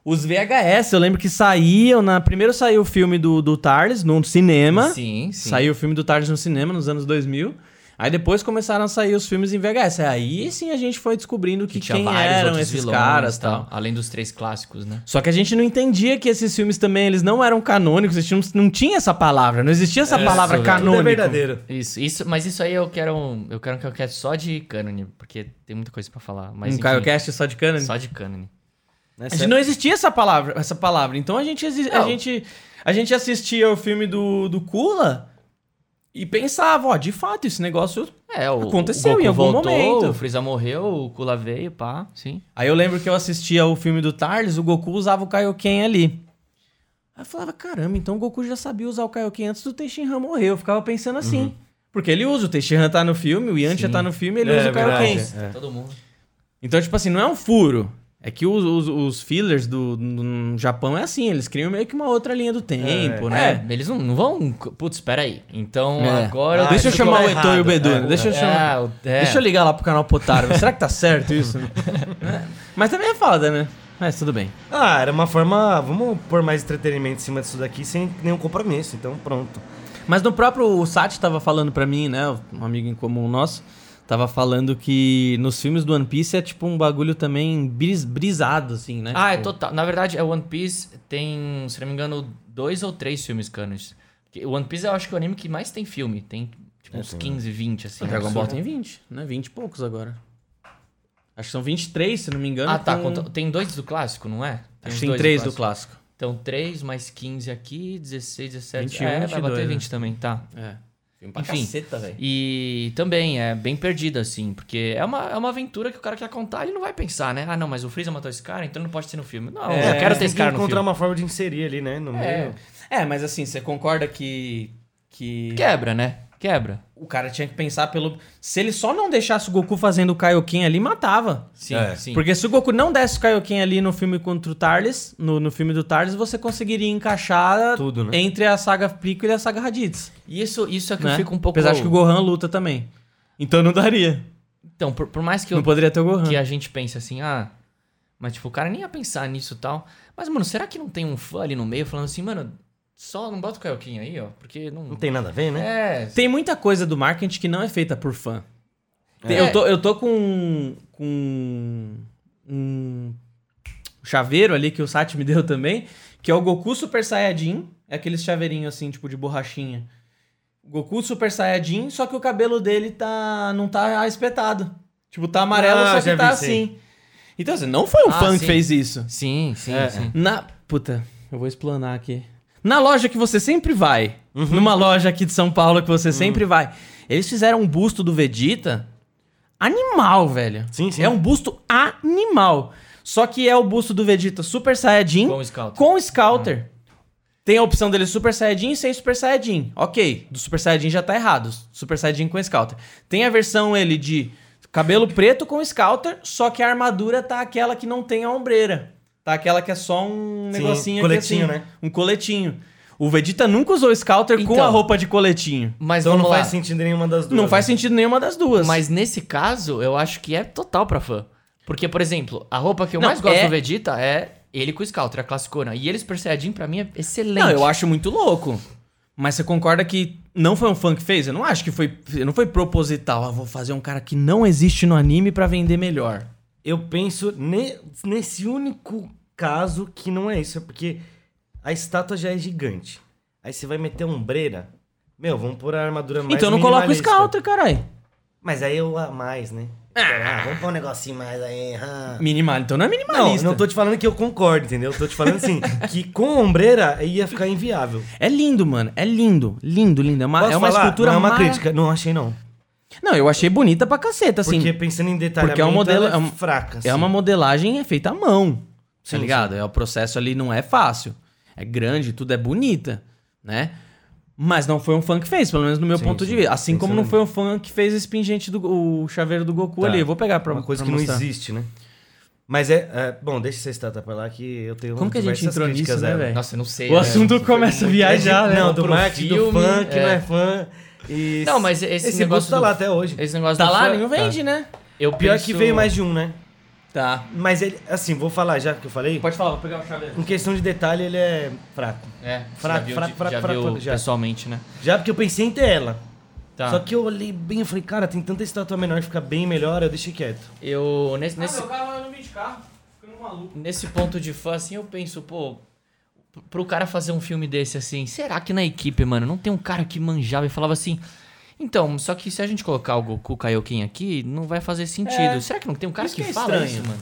Os VHS, eu lembro que saíam na... Primeiro saiu o filme do, do Tarles no cinema. Sim, sim. Saiu o filme do Tardes no cinema nos anos 2000. Aí depois começaram a sair os filmes em VHS. Aí sim a gente foi descobrindo que, tinha quem eram esses vilões caras e e tal. Além dos três clássicos, né? Só que a gente não entendia que esses filmes também, eles não eram canônicos, eles tinham- não tinha essa palavra, não existia essa palavra velho. canônico. Tudo é verdadeiro. Isso, isso, mas isso aí eu quero. Eu quero que eu quero só de canon, porque tem muita coisa pra falar. Mas Um CaioCast só de canon. só de canon. Né? A gente não existia essa palavra, essa palavra. Então a gente, a Não. gente, a gente assistia o filme do, do Kula e pensava, ó, de fato, esse negócio. É, o, Aconteceu o em algum voltou, momento. O Freeza morreu, o Kula veio, pá, sim. Aí eu lembro que eu assistia o filme do Tarles, o Goku usava o Kaioken ali. Aí eu falava, caramba, então o Goku já sabia usar o Kaioken antes do Tenshinhan morrer. Eu ficava pensando assim. Porque ele usa, o Tenshinhan tá no filme, o Yantia tá no filme, ele É, usa o Kaioken. verdade. É. Todo mundo. Então, tipo assim, não é um furo. É que os, os, os fillers do, do- Japão é assim, eles criam meio que uma outra linha do tempo, né? É, eles não, não vão. Putz, peraí. Então É. agora. Ah, Deixa eu isso chamar o Eton e o. É, deixa eu É, chamar. é. Deixa eu ligar lá pro canal Potaro. Será que tá certo isso? É. Mas também é foda, né? Mas tudo bem. Ah, era uma forma. Vamos pôr mais entretenimento em cima disso daqui sem nenhum compromisso. Então, pronto. Mas no próprio o Sati tava falando pra mim, né? Um amigo em comum nosso. Tava falando que nos filmes do One Piece é tipo um bagulho também bris- brisado, assim, né? Ah, é Tipo, total. Na verdade, é One Piece tem, se não me engano, dois ou três filmes cânones. Porque O One Piece eu acho que é o anime que mais tem filme. Tem tipo, uns 15, 20, assim. O Dragon Ball tem 20, né? 20 e poucos agora. Acho que são 23, se não me engano. Ah, tá. com- conta- Tem dois do clássico, não é? Acho uns que tem dois 3 do clássico. Então, 3 mais 15 aqui, 16, 17. 21, é, vai 22, bater né? 20 também, tá. É. Filme pra Enfim. caceta, velho. E também é bem perdido, assim, porque é uma, é uma aventura que o cara quer contar, ele não vai pensar, né? Ah, não, mas o Freeza matou esse cara, então não pode ser no filme. Não, É, eu quero ter esse que cara no encontrar filme. uma forma de inserir ali, né? No É, meio. É, mas assim, você concorda que. que quebra, né? Quebra. O cara tinha que pensar pelo. Se ele só não deixasse o Goku fazendo o Kaioken ali, matava. Sim, É. sim. Porque se o Goku não desse o Kaioken ali no filme contra o Tarles, no, no filme do Tarles, você conseguiria encaixar Tudo, né? entre a saga Piccolo e a saga Raditz. E isso, isso é que né? eu fico um pouco... Apesar de que o Gohan luta também. Então não daria. Então, por, por mais que, eu, Não poderia ter o Gohan. que a gente pense assim, ah... Mas, tipo, o cara nem ia pensar nisso e tal. Mas, mano, será que não tem um fã ali no meio falando assim, mano, só não bota o Kaioken aí, ó? Porque não... Não tem nada a ver, né? É... Tem muita coisa do marketing que não é feita por fã. É. Eu, tô, eu tô com, com um chaveiro ali que o Sati me deu também, que é o Goku Super Saiyajin. É aqueles chaveirinhos assim, tipo de borrachinha. Goku Super Saiyajin, só que o cabelo dele tá não tá espetado. Tipo, tá amarelo, Ah, só que tá sei. assim. Então, assim, não foi um Ah, fã que sim. fez isso. Sim, sim, É. sim. Na. Puta, eu vou explanar aqui. Na loja que você sempre vai, Uhum. numa loja aqui de São Paulo que você sempre vai, eles fizeram um busto do Vegeta animal, velho. Sim, sim. É um busto animal. Só que é o busto do Vegeta Super Saiyajin Com o Scouter. com Scouter. Tem a opção dele Super Saiyajin e sem Super Saiyajin. Ok, do Super Saiyajin já tá errado. Super Saiyajin com Scouter. Tem a versão ele de cabelo preto com Scouter, só que a armadura tá aquela que não tem a ombreira. Tá aquela que é só um Sim, negocinho coletinho, aqui assim. né? Um coletinho. O Vegeta nunca usou Scouter com Então. a roupa de coletinho. Mas Então não lá. faz sentido nenhuma das duas. Não faz né? sentido nenhuma das duas. Mas nesse caso, eu acho que é total pra fã. Porque, por exemplo, a roupa que eu Não, mais gosto é- do Vegeta é ele com o Scouter, a classicona. E ele Super Saiyajin, pra mim, é excelente. Não, eu acho muito louco. Mas você concorda que não foi um fã que fez? Eu não acho que foi. Não foi proposital. Ah, vou fazer um cara que não existe no anime pra vender melhor. Eu penso ne- nesse único caso que não é isso. É porque a estátua já é gigante. Aí você vai meter ombreira. Meu, vamos pôr a armadura mais então não coloca o. Scouter, caralho. Mas aí eu a mais, né? Ah, vamos pôr um negocinho mais aí. ah. Minimal. Então não é Não, minimalista. não tô te falando que eu concordo, entendeu? Tô te falando assim, que com ombreira ia ficar inviável. É lindo, mano. É lindo. Lindo, lindo. É uma, Posso é uma falar? escultura Não é uma mara- crítica. Não achei, não. Não, eu achei bonita pra caceta, assim. Porque pensando em detalhamento, porque é um modelo- ela é um- fraca. É assim. uma modelagem é feita à mão. Tá Sim, ligado? É o processo ali não é fácil. É grande, tudo é bonita, né? Mas não foi um fã que fez, pelo menos no meu Sim, ponto sim. de vista. Assim como não foi um fã que fez esse pingente do o chaveiro do Goku Tá. ali. Eu vou pegar pra uma coisa pra que mostrar. não existe, né? Mas é, é, Bom, deixa essa estátua pra lá que eu tenho Como que a gente entrou nisso, né, velho? Nossa, eu não sei. O né? assunto começa a viajar, né? Não, do marketing do filme, fã, que é. não é fã. E Não, mas esse, esse negócio tá do- lá até hoje. Esse negócio Tá do lá, fã- não vende, né? Eu Pior penso- que veio mais de um, né? Tá. Mas ele, assim, vou falar já que eu falei. Pode falar, vou pegar o chaveiro. Em questão de detalhe, ele é fraco. É, Fraco, já viu, fraco, fraco, já fraco, viu fraco, já. pessoalmente, né? Já porque eu pensei em ter ela. Tá. Só que eu olhei bem e falei, cara, tem tanta estátua menor que fica bem melhor, eu deixei quieto. Eu. Nesse, Ah, nesse, meu carro não vim de carro. Ficando maluco. nesse ponto de fã, assim, eu penso, pô. Pro cara fazer um filme desse assim, será que na equipe, mano, não tem um cara que manjava e falava assim. Então, só que se a gente colocar o Goku Kaioken aqui, não vai fazer sentido. É. Será que não tem um cara que, que é fala estranho. isso, mano?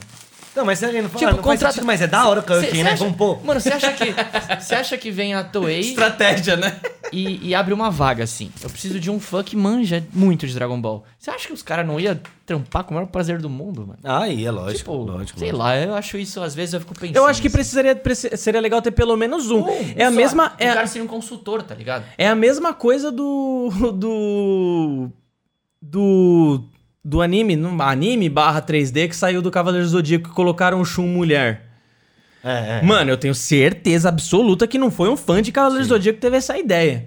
Não, mas sério, não, fala, Tipo, não faz contrata- sentido, mas é da hora o Kaioken, cê né? acha- Vamos pôr. Mano, você acha que. Você acha que vem a Toei Estratégia, né? e, e abre uma vaga assim? Eu preciso de um fã que manja muito de Dragon Ball. Você acha que os caras não iam trampar com o maior prazer do mundo, mano? Ah, é lógico, Tipo, lógico. sei lógico. lá, eu acho isso, às vezes eu fico pensando. Eu acho que assim. precisaria, preci- seria legal ter pelo menos um. é a Só, mesma. O É, cara seria um consultor, tá ligado? é a mesma coisa do. Do. Do. Do anime, anime barra 3D que saiu do Cavaleiro Zodíaco que colocaram o Shun mulher. É, é. Mano, eu tenho certeza absoluta que não foi um fã de Cavaleiro do Zodíaco que teve essa ideia.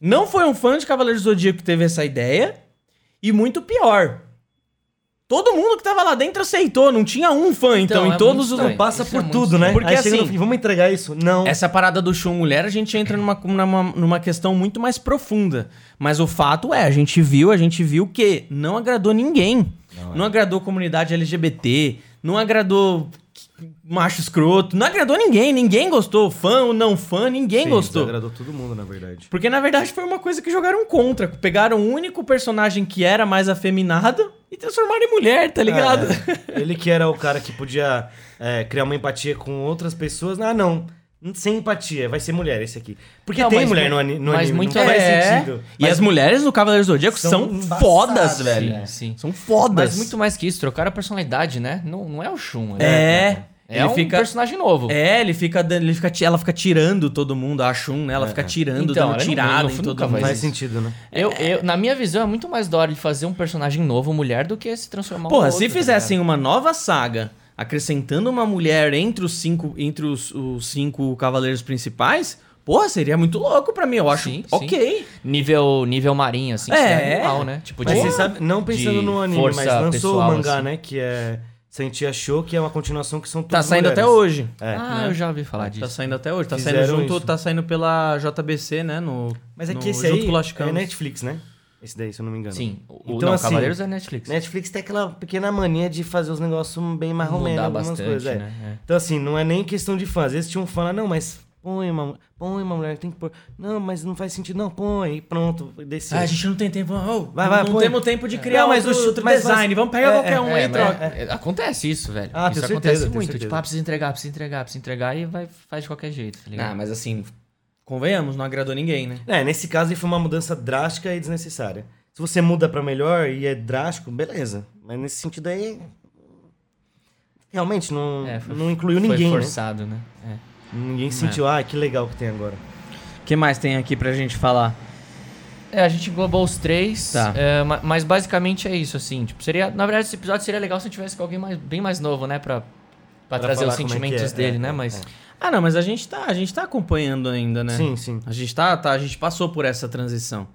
Não foi um fã de Cavaleiro Zodíaco que teve essa ideia. E muito pior. Todo mundo que tava lá dentro aceitou, não tinha um fã, então, Então, em é todos muito os. Passa Isso é por muito tudo, né? Porque Aí chega no assim- fim, vamos entregar isso? Não. Essa parada do Shun mulher, a gente entra numa, numa, numa questão muito mais profunda. Mas o fato é, a gente viu, a gente viu que não agradou ninguém. Não, agradou a comunidade LGBT, não agradou macho escroto, não agradou ninguém, ninguém gostou. Fã ou não fã, ninguém Sim, gostou. Desagradou todo mundo, na verdade. Porque na verdade foi uma coisa que jogaram contra. Pegaram o único personagem que era mais afeminado e transformaram em mulher, tá ligado? É, ele que era o cara que podia é, criar uma empatia com outras pessoas. Ah, não. Sem empatia, vai ser mulher esse aqui. Porque Não, tem mulher mu- no, ani no mas anime, muito não faz É, sentido. E as mulheres do Cavaleiro do Zodíaco São são, fodas, sim, velho. Sim, sim. São fodas. Mas muito mais que isso, trocaram a personalidade, né? Não, não é o Shun. né? É. É ele um fica- personagem novo. É, ele fica, dando- ele fica, ela fica tirando todo mundo, a Shun, né? Ela fica tirando, Então, dando não- tirada em todo mundo. Faz sentido, né? Eu, eu, na minha visão, é muito mais da hora de fazer um personagem novo, mulher, do que se transformar um Porra, outro, se tá fizessem ligado? uma nova saga, acrescentando uma mulher entre os cinco, entre os, os cinco cavaleiros principais, porra, seria muito louco pra mim. Eu acho Sim, sim. ok. Nível, nível marinho, assim, É. seria animal, né? Tipo, Mas de- você sabe, não pensando no anime, mas lançou pessoal, o mangá, assim. né? Que é Sentia Show, que é uma continuação que são Tá todas saindo mulheres. até hoje. É. Ah, né? eu já ouvi falar disso. Tá saindo até hoje. Tá Fizeram saindo junto, isso. tá saindo pela JBC, né? No, Mas é no- que esse junto aí é. Netflix, né? Esse daí, se eu não me engano. Sim. O, Então, não, assim, Cavaleiros é Netflix. Netflix tem aquela pequena mania de fazer os negócios bem Mudar algumas bastante, coisas. é. né? É. Então, assim, não é nem questão de fã. Às vezes tinha um fã lá, não, mas põe uma, põe uma mulher, tem que pôr. Não, mas não faz sentido, não, põe. E pronto, desceu. Ah, a gente não tem tempo. Oh, Vai, vai, não põe. temos tempo de criar Não, mas outro, o- outro mas- design. Vamos pegar é, qualquer um É, aí e mas troca. é- é- acontece isso, velho. Ah, isso acontece certeza, muito. certeza. Tipo, ah, precisa entregar, precisa entregar, precisa entregar e vai, faz de qualquer jeito, tá ligado? Ah, mas assim, convenhamos, não agradou ninguém, né? É, nesse caso aí foi uma mudança drástica e desnecessária. Se você muda pra melhor e é drástico, beleza. Mas nesse sentido aí. Realmente não, É, foi- não incluiu Foi ninguém, né? forçado, né? É. Ninguém sentiu, ah, que legal que tem agora. O que mais tem aqui pra gente falar? É, a gente englobou os três, Tá. é, ma- mas basicamente é isso, assim. Tipo, seria, na verdade, esse episódio seria legal se tivesse com alguém mais, bem mais novo, né? Pra, pra, Pra trazer os é sentimentos é, dele, é, né? é, Mas. é. Ah, não, mas a gente tá, a gente tá acompanhando ainda, né? Sim, sim. A gente tá, tá, a gente passou por essa transição.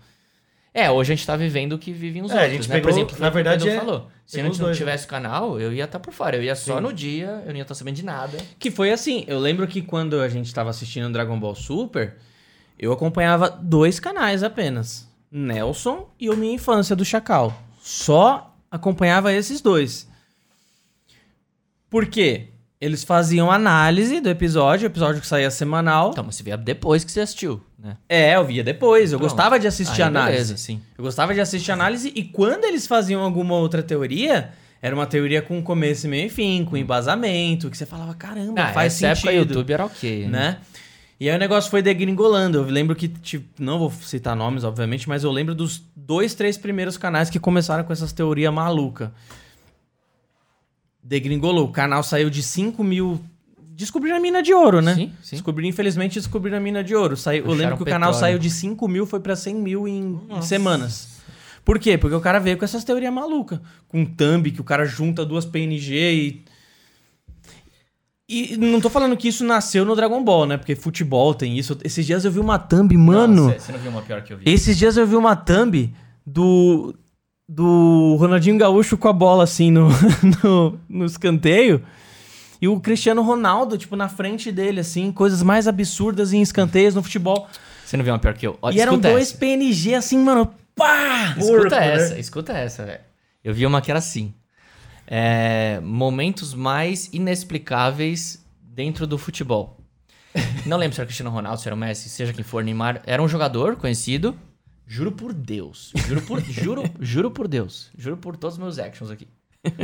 É, hoje a gente tá vivendo o que vivem os É, a outros, gente né? pegou- Por exemplo, na verdade, é- falou. Se a gente não dois, né? tivesse o canal, eu ia estar por fora. Eu ia só Sim. no dia, eu não ia estar sabendo de nada. Que foi assim, eu lembro que quando a gente tava assistindo Dragon Ball Super, eu acompanhava dois canais apenas. Nelson e o Minha Infância do Chacal. Só acompanhava esses dois. Por quê? Eles faziam análise do episódio, o episódio que saía semanal. Então, mas você via depois que você assistiu, né? É, eu via depois. Eu Pronto. gostava de assistir Aí, análise. beleza, sim. Eu gostava de assistir análise e quando eles faziam alguma outra teoria, era uma teoria com começo, meio e fim, com embasamento, que você falava, caramba, Ah, faz essa sentido. época YouTube era ok, né? né? E aí o negócio foi degringolando. Eu lembro que, tipo, não vou citar nomes, obviamente, mas eu lembro dos dois, três primeiros canais que começaram com essas teorias maluca. Degringolou. O canal saiu de 5 mil. Descobriram a mina de ouro, né? Sim, sim. Descobriram, infelizmente, descobriram a mina de ouro. Saiu, eu lembro que o canal petróleo. saiu de 5 mil, foi pra 100 mil em, em semanas. Por quê? Porque o cara veio com essas teorias malucas. Com thumb, que o cara junta duas PNG e. E não tô falando que isso nasceu no Dragon Ball, né? Porque futebol tem isso. Esses dias eu vi uma thumb, mano. Você não viu uma pior que eu vi? Esses dias eu vi uma thumb do. Do Ronaldinho Gaúcho com a bola assim no, no, no escanteio. E o Cristiano Ronaldo, tipo, na frente dele, assim, coisas mais absurdas em escanteios no futebol. Você não viu uma pior que eu? Ó, e eram dois essa. PNG, assim, mano. Pá! Escuta Porco, né? essa, escuta essa, velho. Eu vi uma que era assim. É, momentos mais inexplicáveis dentro do futebol. Não lembro se era Cristiano Ronaldo, se era o Messi, seja quem for, Neymar. Era um jogador conhecido. Juro por Deus. Juro por, juro, juro por Deus. Juro por todos os meus actions aqui.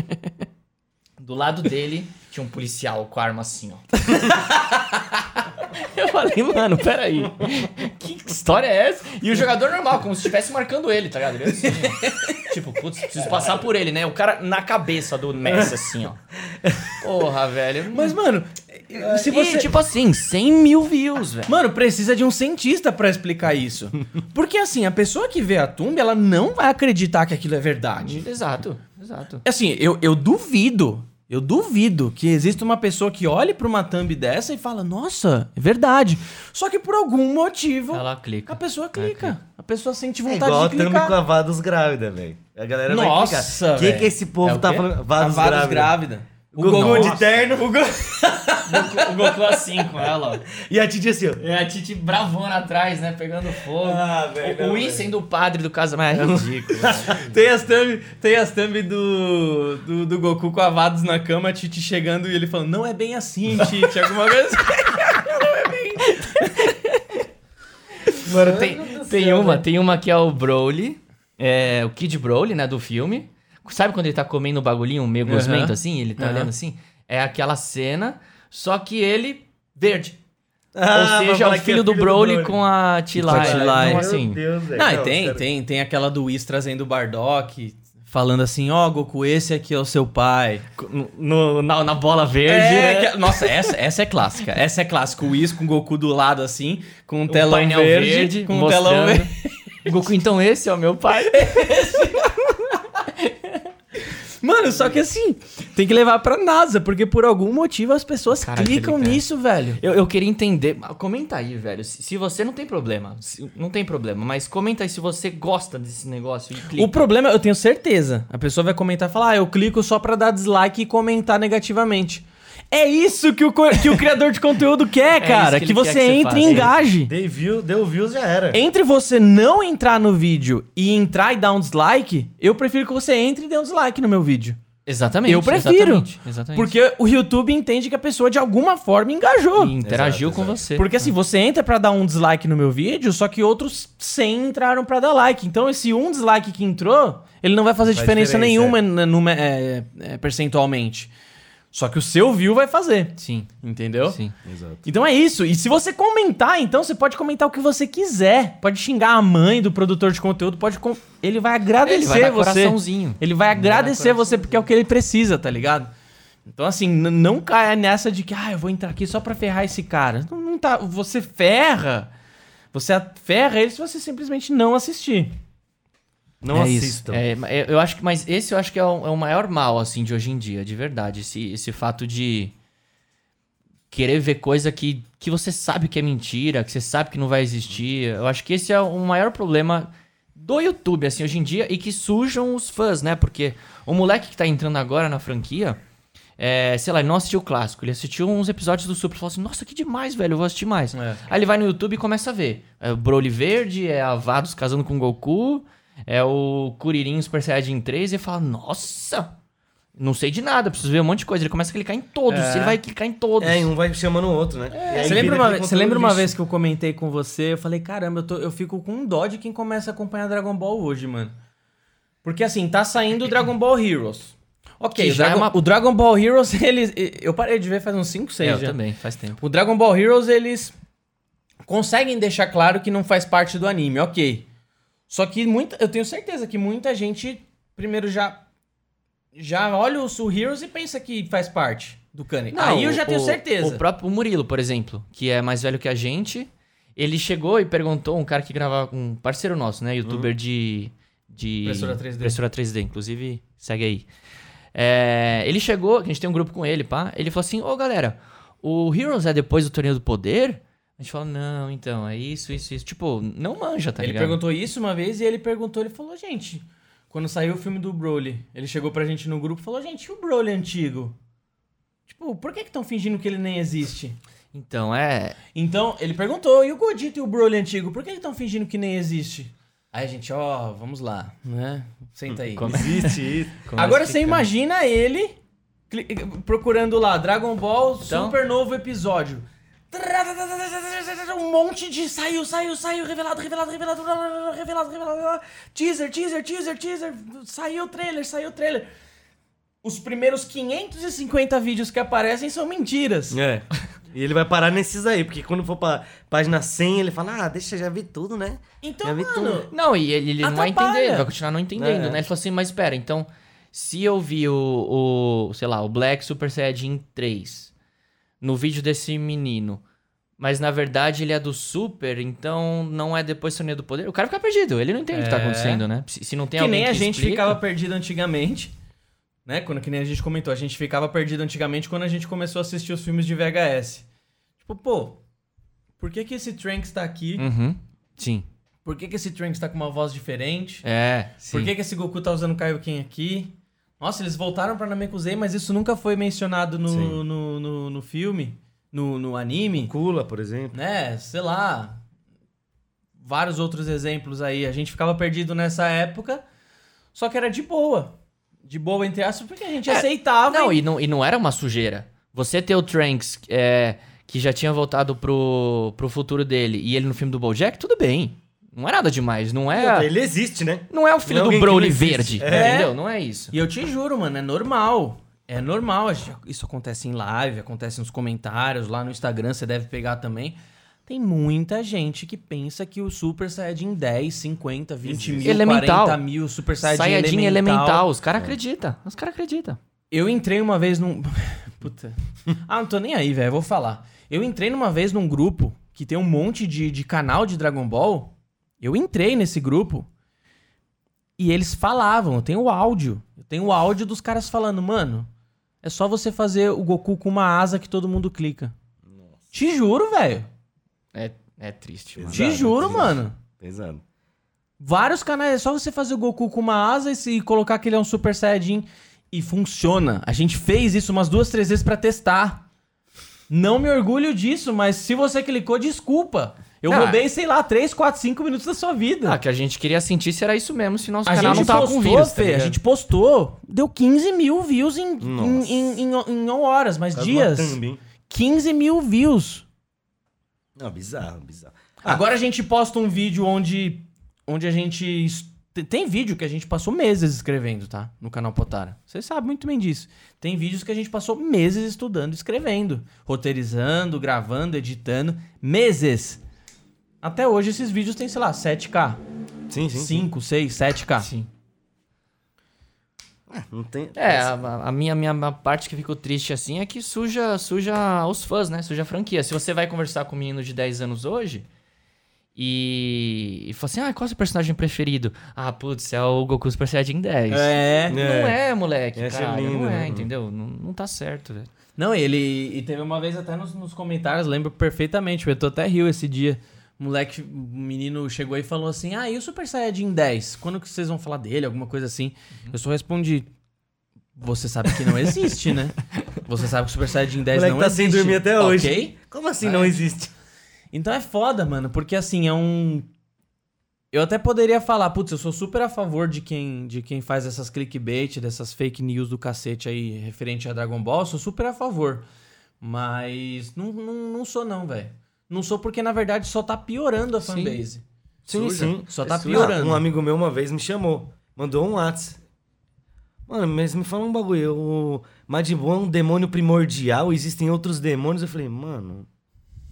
Do lado dele tinha um policial com a arma assim, ó. Eu falei, mano, peraí. Que história é essa? E o jogador normal, como se estivesse marcando ele, tá ligado? Ele assim, ó. tipo, putz, preciso passar por ele, né? O cara na cabeça do Messi, assim, ó. Porra, velho. Mas, mano, se E, você. tipo assim, 100 mil views, velho. Mano, precisa de um cientista pra explicar isso. Porque assim, a pessoa que vê a tumba, ela não vai acreditar que aquilo é verdade. Exato, exato. Assim, eu, eu duvido, eu duvido que exista uma pessoa que olhe pra uma thumb dessa e fala, nossa, é verdade. Só que por algum motivo, Ela clica. a pessoa clica. A pessoa sente É vontade igual a de thumb clicar. com a Vados grávida, velho. A galera Nossa, vai clicar. O que, que esse povo É tá falando? A Vados, Vados grávida. grávida. O Gugu de terno. O O Goku assim com ela, ó. E a Titi assim, ó. E a Titi bravona atrás, né? Pegando fogo. Ah, velho, o não, o I velho. sendo o padre do casamento. É ridículo. Tem as thumb, tem as thumb do, do, do Goku com a Vados na cama, a Titi chegando e ele falando, não é bem assim, Titi, alguma coisa assim. Mano, tem, tem uma, tem uma que é o Broly, é, o Kid Broly, né, do filme. Sabe quando ele tá comendo o bagulhinho, meio gosmento assim? Ele tá Aham. olhando assim? É aquela cena, só que ele verde. Ah, Ou seja, é o que filho do Broly, com a Com a Tilai. Tilai. Então, assim, Deus, velho. Não, Não, tem, sério. tem, tem aquela do Whis trazendo o Bardock, falando assim, ó, Goku, esse aqui é o seu pai. no, na, na bola verde. É, né? que- nossa, essa, essa é clássica. Essa é clássica. O Whis com o Goku do lado assim, com um O telão painel verde, com um telão verde. Goku, então esse é o meu pai. Mano, só que assim, tem que levar pra NASA, porque por algum motivo as pessoas clicam quer. nisso, velho. Eu, eu queria entender. Comenta aí, velho. Se, se você não tem problema. se- não tem problema, mas comenta aí se você gosta desse negócio e clica. O problema, eu tenho certeza, a pessoa vai comentar e falar, ah, eu clico só pra dar dislike e comentar negativamente. É isso que o, que o criador de conteúdo quer, É cara. isso que, que quer você que você entre e engaje. Dei view, deu views, já era. Entre você não entrar no vídeo e entrar e dar um dislike, eu prefiro que você entre e dê um dislike no meu vídeo. Exatamente. eu prefiro. Exatamente. exatamente. Porque o YouTube entende que a pessoa de alguma forma engajou. E interagiu Exato, com exato. você. Porque assim, você entra pra dar um dislike no meu vídeo, só que outros 100 entraram pra dar like. Então esse um dislike que entrou, ele não vai fazer Faz diferença, diferença, nenhuma né, numa- é, é, percentualmente. Só que o seu view vai fazer, Sim. entendeu? Sim. Exato. Então é isso. E se você comentar, então você pode comentar o que você quiser. Pode xingar a mãe do produtor de conteúdo, pode com- ele vai agradecer Ele vai dar você. coraçãozinho. Ele vai Ele vai dar agradecer você porque é o que ele precisa, tá ligado? Então assim, não caia nessa de que ah, eu vou entrar aqui só pra ferrar esse cara. Não, não tá, você ferra. Você ferra ele se você simplesmente não assistir. Não É isso. assistam. É, eu acho que, mas esse eu acho que é o, é o maior mal, assim, de hoje em dia, de verdade. Esse, esse fato de querer ver coisa que, que você sabe que é mentira, que você sabe que não vai existir. Eu acho que esse é o maior problema do YouTube, assim, hoje em dia, e que surjam os fãs, né? Porque o moleque que tá entrando agora na franquia, é, sei lá, ele não assistiu o clássico, ele assistiu uns episódios do Super e falou assim: Nossa, que demais, velho, eu vou assistir mais. É. Aí ele vai no YouTube e começa a ver. É o Broly Verde, é a Vados casando com o Goku, é o Kuririn Super Saiyajin 3 e fala: Nossa, não sei de nada, preciso ver um monte de coisa. Ele começa a clicar em todos, É. ele vai clicar em todos. É, e um vai chamando o outro, né? Aí Você lembra, uma, você lembra uma vez que eu comentei com você? Eu falei, caramba, eu, tô- eu fico com um dó de quem começa a acompanhar Dragon Ball hoje, mano. Porque assim, tá saindo o Dragon Ball Heroes. Ok, o já é Dragon, uma- o Dragon Ball Heroes, eles. Eu parei de ver faz uns 5, 6 É, eu já. também, faz tempo. O Dragon Ball Heroes, eles conseguem deixar claro que não faz parte do anime, ok. Só que muita, eu tenho certeza que muita gente, primeiro, já já olha o, o Heroes e pensa que faz parte do canon. Aí eu já tenho o- certeza. O próprio Murilo, por exemplo, que é mais velho que a gente, ele chegou e perguntou, um cara que gravava, um parceiro nosso, né? Youtuber de, de. Impressora 3D. Impressora 3D, inclusive, segue aí. É, ele chegou, a gente tem um grupo com ele, pá. Ele falou assim: Ô galera, o Heroes é depois do Torneio do Poder? A gente falou: Não, então, é isso, isso, isso. Tipo, não manja, tá ele ligado? perguntou isso uma vez e ele perguntou, ele falou, gente, quando saiu o filme do Broly, ele chegou pra gente no grupo e falou, gente, e o Broly antigo? Tipo, por que estão fingindo que ele nem existe? Então, é. Então, ele perguntou, e o Godito e o Broly antigo, por que estão fingindo que nem existe? Aí a gente, ó, vamos lá, né? Senta aí. Como- Existe isso. Agora você imagina ele procurando lá Dragon Ball Então? Super novo episódio. Um monte de saiu, saiu, saiu, revelado, revelado, revelado, revelado, revelado, teaser, teaser, teaser, teaser, saiu o trailer, saiu o trailer. Os primeiros 550 vídeos que aparecem são mentiras. É. E ele vai parar nesses aí, porque quando for pra página 100, ele fala, ah, deixa, já vi tudo, né? Então, Já vi mano, Não, e ele, ele não vai entender, ele vai continuar não entendendo, É. né? Ele falou assim, mas espera, então, se eu vi o, o, sei lá, o Black Super Saiyajin 3 no vídeo desse menino, mas na verdade ele é do Super, então não é depois Sonia do Poder, o cara fica perdido, ele não entende o que tá É. acontecendo, né? Se, se não tem que alguém nem a gente explica- ficava perdido antigamente. Né? Quando que nem a gente comentou, a gente ficava perdido antigamente quando a gente começou a assistir os filmes de VHS. Tipo, pô, por que que esse Trunks tá aqui? Uhum, sim. Por que que esse Trunks tá com uma voz diferente? É, sim. Por que que esse Goku tá usando Kaioken aqui? Nossa, eles voltaram pra Namekusei, mas isso nunca foi mencionado no, no, no, no filme, no, no anime, Kula, por exemplo. né? Sei lá. Vários outros exemplos aí. A gente ficava perdido nessa época, só que era de boa. De boa, entre aspas, porque a gente É, aceitava. Não, e... e não, e não era uma sujeira. Você ter o Trunks, é, que já tinha voltado pro, pro futuro dele, e ele no filme do BoJack, tudo bem. Não é nada demais, não é... Ele existe, né? Não é o filho Não é do Broly existe. verde, É. entendeu? Não é isso. E eu te juro, mano, é normal. É normal. Isso acontece em live, acontece nos comentários, lá no Instagram, você deve pegar também. Tem muita gente que pensa que o Super Saiyajin 10, 50, 20 mil, Elemental. 40 mil, Super Saiyajin, Saiyajin elemental. elemental, os caras acreditam. Os caras acreditam. Eu entrei uma vez num. Puta. Ah, não tô nem aí, velho. eu Vou falar. Eu entrei numa vez num grupo que tem um monte de, de canal de Dragon Ball. Eu entrei nesse grupo e eles falavam. Eu tenho o áudio. Eu tenho o áudio dos caras falando, mano. É só você fazer o Goku com uma asa que todo mundo clica. Te juro, velho. É, é triste, mano. Te juro, exato. mano. Pesado. Vários canais, é só você fazer o Goku com uma asa e se colocar que ele é um Super Saiyajin. E funciona. A gente fez isso umas duas, três vezes pra testar. Não me orgulho disso, mas se você clicou, desculpa. Eu Ah. roubei, sei lá, 3, 4, 5 minutos da sua vida. Ah, que a gente queria sentir se era isso mesmo, se nosso a canal gente não tava postou, com vírus, tá Fê, a ligado? gente postou, deu 15 mil views em, em, em, em- em horas, mas Quase dias. thumb, hein? 15 mil views. Não, bizarro, bizarro. Agora a gente posta um vídeo onde, onde a gente. Tem vídeo que a gente passou meses escrevendo, tá? No canal Potara. Você sabe muito bem disso. Tem vídeos que a gente passou meses estudando, escrevendo, roteirizando, gravando, editando. Meses! Até hoje esses vídeos têm, sei lá, 7K. Sim, sim. sim. 5, 6, 7K. Sim. Não tem... É, a, a minha, minha, minha parte que ficou triste assim é que suja, suja os fãs, né? Suja a franquia. Se você vai conversar com um menino de 10 anos hoje e, e fala assim, ah, qual é o seu personagem preferido? Ah, putz, é o Goku Super Saiyajin 10. É. Não é, moleque, Essa é cara. linda, não é, né? entendeu? Não, não tá certo, velho. Não, ele. E teve uma vez até nos, nos comentários, lembro perfeitamente, eu tô até rio esse dia. Moleque, o menino chegou aí e falou assim: Ah, e o Super Saiyajin 10? Quando que vocês vão falar dele? Alguma coisa assim. Eu só respondi: Você sabe que não existe, né? Você sabe que o Super Saiyajin O 10 moleque não tá existe. sem dormir até hoje. Ok? Como assim não existe? Então é foda, mano, porque assim, é um. Eu até poderia falar, putz, eu sou super a favor de quem, de quem faz essas clickbait, dessas fake news do cacete aí referente a Dragon Ball, sou super a favor. Mas não, não, não sou não, velho. Não sou porque, na verdade, só tá piorando a Sim. fanbase. Sim, Suja. sim. Só tá suja. piorando. Um amigo meu uma vez me chamou. Mandou um WhatsApp. Mano, mas me fala um bagulho. O Majin Buu é um demônio primordial, existem outros demônios. Eu falei, mano,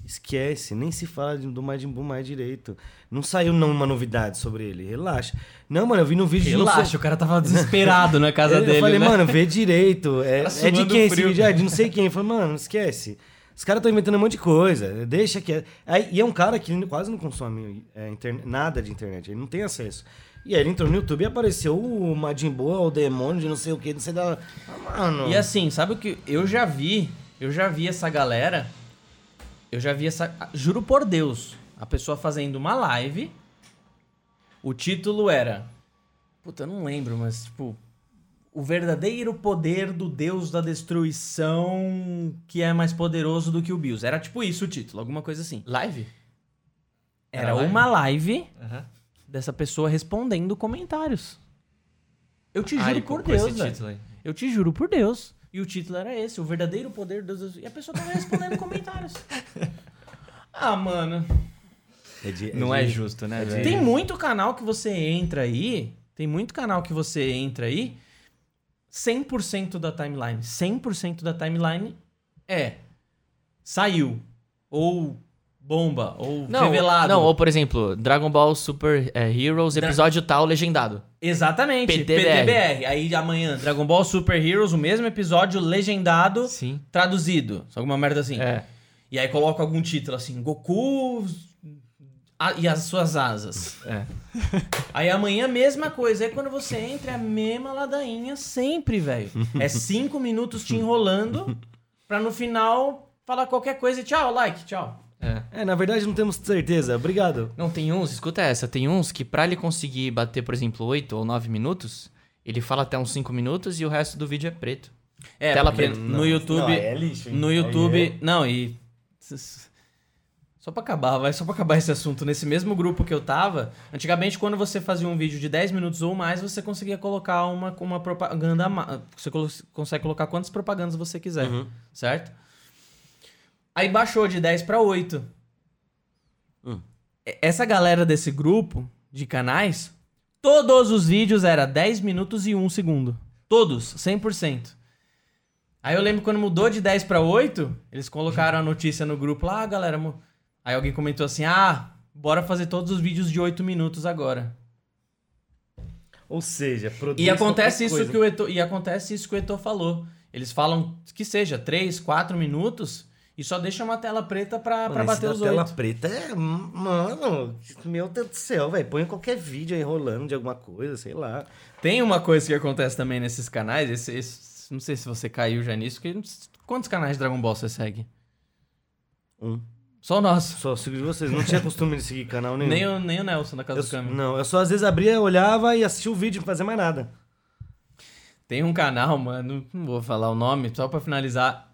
esquece, nem se fala do Majin Buu mais direito. Não saiu nenhuma novidade sobre ele, relaxa. Não, mano, eu vi no vídeo de Relaxa, o cara tava desesperado na casa eu dele, falei, né? mano, vê direito. É, Tá é de quem esse frio. vídeo? É de não sei quem. Eu falei, mano, esquece. Os caras estão inventando um monte de coisa. Deixa que. Aí, e é um cara que quase não consome é, interne- nada de internet. Ele não tem acesso. E aí ele entrou no YouTube e apareceu o Majin Buu, o demônio de não sei o que, não sei da. Ah, mano. E assim, sabe o que eu já vi? Eu já vi essa galera. Eu já vi essa. Juro por Deus, a pessoa fazendo uma live. O título era. Puta, eu não lembro, mas tipo. O verdadeiro poder do deus da destruição que é mais poderoso do que o Bills. Era tipo isso o título, alguma coisa assim. Live? Era Era live? uma live Aham. dessa pessoa respondendo comentários. Eu te Ah, juro por Deus, velho. Eu te juro por Deus. E o título era esse, o verdadeiro poder de Deus. E a pessoa tava respondendo comentários. Ah, mano. É de- Não de- é justo, né, velho? Tem muito canal que você entra aí. Tem muito canal que você entra aí. 100% da timeline. 100% da timeline é. Saiu. Ou bomba. Ou Não, revelado. não, ou por exemplo, Dragon Ball Super é, Heroes, Dra- episódio tal, legendado. Exatamente. PTBR. PTBR. Aí amanhã, Dragon Ball Super Heroes, o mesmo episódio legendado, Sim. traduzido. Alguma merda assim. É. E aí coloca algum título assim, Goku a- e as suas asas. É. Aí amanhã mesma coisa. Aí quando você entra é a mesma ladainha sempre, velho. É cinco minutos te enrolando pra no final falar qualquer coisa e tchau, like, tchau. É. É, na verdade não temos certeza. Obrigado. Não, tem uns, escuta essa, tem uns que pra ele conseguir bater, por exemplo, 8 ou 9 minutos, ele fala até uns 5 minutos e o resto do vídeo é preto. É, Tela preta. no YouTube, Não, é lixo, hein? no Aí YouTube, é- não, e só pra acabar, vai só pra acabar esse assunto, nesse mesmo grupo que eu tava, antigamente quando você fazia um vídeo de 10 minutos ou mais, você conseguia colocar uma uma propaganda, você consegue colocar quantas propagandas você quiser, Uhum. certo? Aí baixou de 10 pra 8. Hum. E- Essa galera desse grupo de canais, todos os vídeos era 10 minutos e 1 segundo. Todos, 100%. Aí eu lembro quando mudou de 10 pra 8, eles colocaram a notícia no grupo lá, ah, galera. Mo-" Aí alguém comentou assim: ah, bora fazer todos os vídeos de 8 minutos agora. Ou seja, produz E acontece isso coisa. que o Eto, e acontece isso que o Eto falou. Eles falam que seja 3, 4 minutos e só deixa uma tela preta pra, Mano, pra bater os tela 8. preta é. Mano, meu Deus do céu, velho. Põe qualquer vídeo aí rolando de alguma coisa, sei lá. Tem uma coisa que acontece também nesses canais, esse, esse- não sei se você caiu já nisso, que quantos canais de Dragon Ball você segue? Um. Só o nosso. Só de vocês. Não tinha costume de seguir canal nenhum. Nem o, nem o Nelson da Casa Eu, do Câmbio. não, eu só às vezes abria, olhava e assistia o vídeo, não fazia mais nada. Tem um canal, mano, não vou falar o nome, só pra finalizar.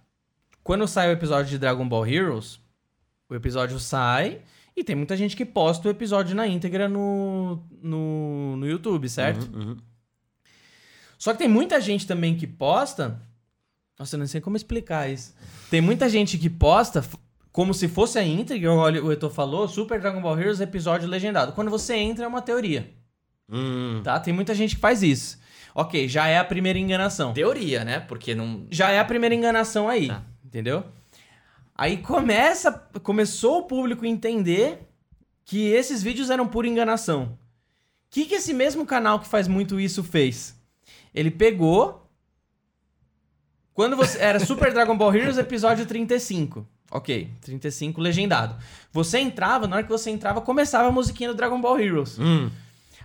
Quando sai o episódio de Dragon Ball Heroes, o episódio sai e tem muita gente que posta o episódio na íntegra no, no, no YouTube, certo? Uhum, Só que tem muita gente também que posta. Nossa, eu não sei como explicar isso. Tem muita gente que posta como se fosse a íntegra, olha, o Eto falou, Super Dragon Ball Heroes episódio legendado. Quando você entra é uma teoria, Hum. tá? Tem muita gente que faz isso. Ok, já é a primeira enganação. Teoria, né? Porque não. Já é a primeira enganação aí, Tá. entendeu? Aí começa, começou o público a entender que esses vídeos eram pura enganação. O que, que esse mesmo canal que faz muito isso fez? Ele pegou. Quando você. Era Super Dragon Ball Heroes episódio 35. Ok, 35 legendado. Você entrava, na hora que você entrava, começava a musiquinha do Dragon Ball Heroes. Hum.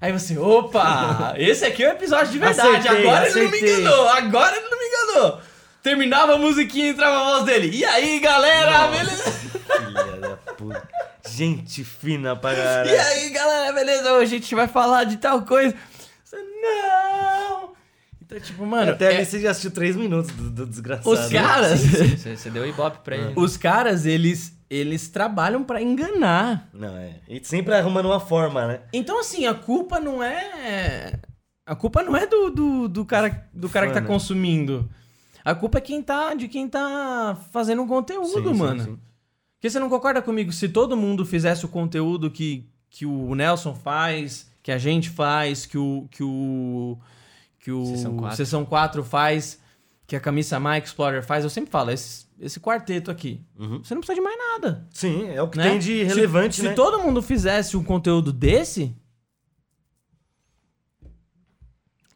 Aí você, opa, esse aqui é o episódio de verdade. Acertei, agora ele não me acertei. enganou, agora ele não me enganou. Terminava a musiquinha e entrava a voz dele. E aí, galera, beleza? Filha da puta. Gente fina pra caralho. E aí, galera, beleza? Hoje a gente vai falar de tal coisa. Você, não! Então, tipo, mano, Até é- ali você já assistiu três minutos do, do desgraçado. os caras, Você você deu ibope pra ele. os caras, eles, eles trabalham pra enganar. Não, é. E sempre arrumando uma forma, né? Então, assim, a culpa não é. A culpa não é do, do, do cara, do cara que tá né? consumindo. A culpa é quem tá, de quem tá fazendo o conteúdo, Sim, sim, mano. sim. Porque você não concorda comigo? Se todo mundo fizesse o conteúdo que, que o Nelson faz, que a gente faz, que o. que o. que o Sessão quatro. Sessão 4 faz, que a Camisa Mike Explorer faz, eu sempre falo, esse, esse quarteto aqui. Uhum. Você não precisa de mais nada. Sim, é o que né? tem de Se- relevante, se, né? todo mundo fizesse um conteúdo desse,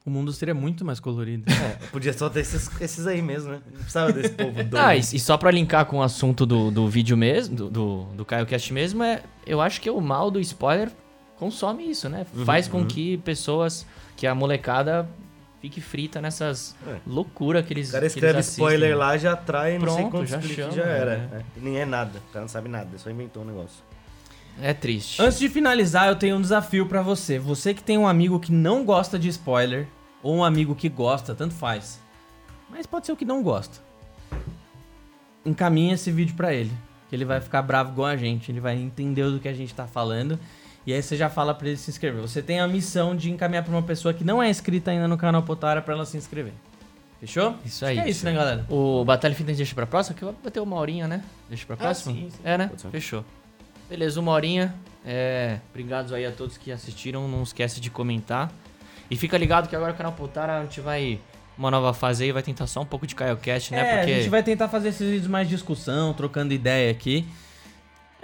o mundo seria muito mais colorido. É, podia só ter esses, esses aí mesmo, né? Não precisava desse povo doido. Ah, e, e só pra linkar com o assunto do, do vídeo mesmo, do, do, do CaioCast mesmo, é, eu acho que o mal do spoiler consome isso, né? Uhum, Faz com que pessoas, que a molecada fique frita nessas É. loucuras que eles O cara escreve spoiler lá, já atrai, não sei quantos já cliques, chama, já era. né? É. Nem é nada, o cara não sabe nada, só inventou um negócio. É triste. Antes de finalizar, eu tenho um desafio pra você. Você que tem um amigo que não gosta de spoiler, ou um amigo que gosta, tanto faz. Mas pode ser o que não gosta. Encaminha esse vídeo pra ele. Que ele vai ficar bravo igual a gente. Ele vai entender do que a gente tá falando. E aí você já fala pra ele se inscrever. Você tem a missão de encaminhar pra uma pessoa que não é inscrita ainda no canal Potara pra ela se inscrever. Fechou? Isso aí. que é isso, né, galera? O Batalha Fitness deixa pra próxima, que vai ter uma horinha, né? Deixa pra próxima? sim, sim. É, né? Fechou. Beleza, uma horinha. É, obrigados aí a todos que assistiram. Não esquece de comentar. E fica ligado que agora o canal Potara a gente vai. Uma nova fase aí, vai tentar só um pouco de KaiOcast, né? É, Porque. a gente vai tentar fazer esses vídeos mais discussão, trocando ideia aqui.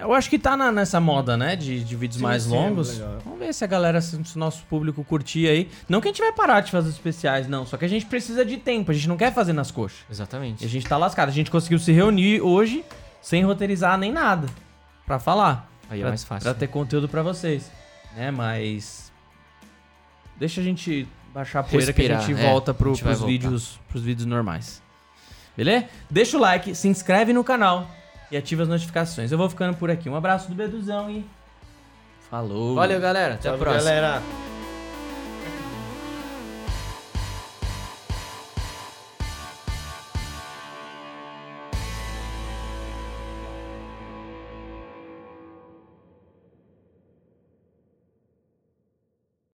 Eu acho que tá na- nessa moda, né? De, de vídeos Sim, mais sim, longos. legal. Vamos ver se a galera, se o nosso público curtir aí. Não que a gente vai parar de fazer os especiais, não. Só que a gente precisa de tempo. A gente não quer fazer nas coxas. E a Exatamente. gente tá lascado. A gente conseguiu se reunir hoje sem roteirizar nem nada. Pra falar. Aí é pra, mais fácil. Pra ter conteúdo pra vocês. Né? Mas. Deixa a gente baixar a poeira que a Respirar, gente é. volta pro, A gente pros, vídeos, pros vídeos normais. Beleza? Deixa o like, se inscreve no canal e ativa as notificações. Eu vou ficando por aqui. Um abraço do Beduzão e. Falou! Valeu, galera. Até a próxima. galera.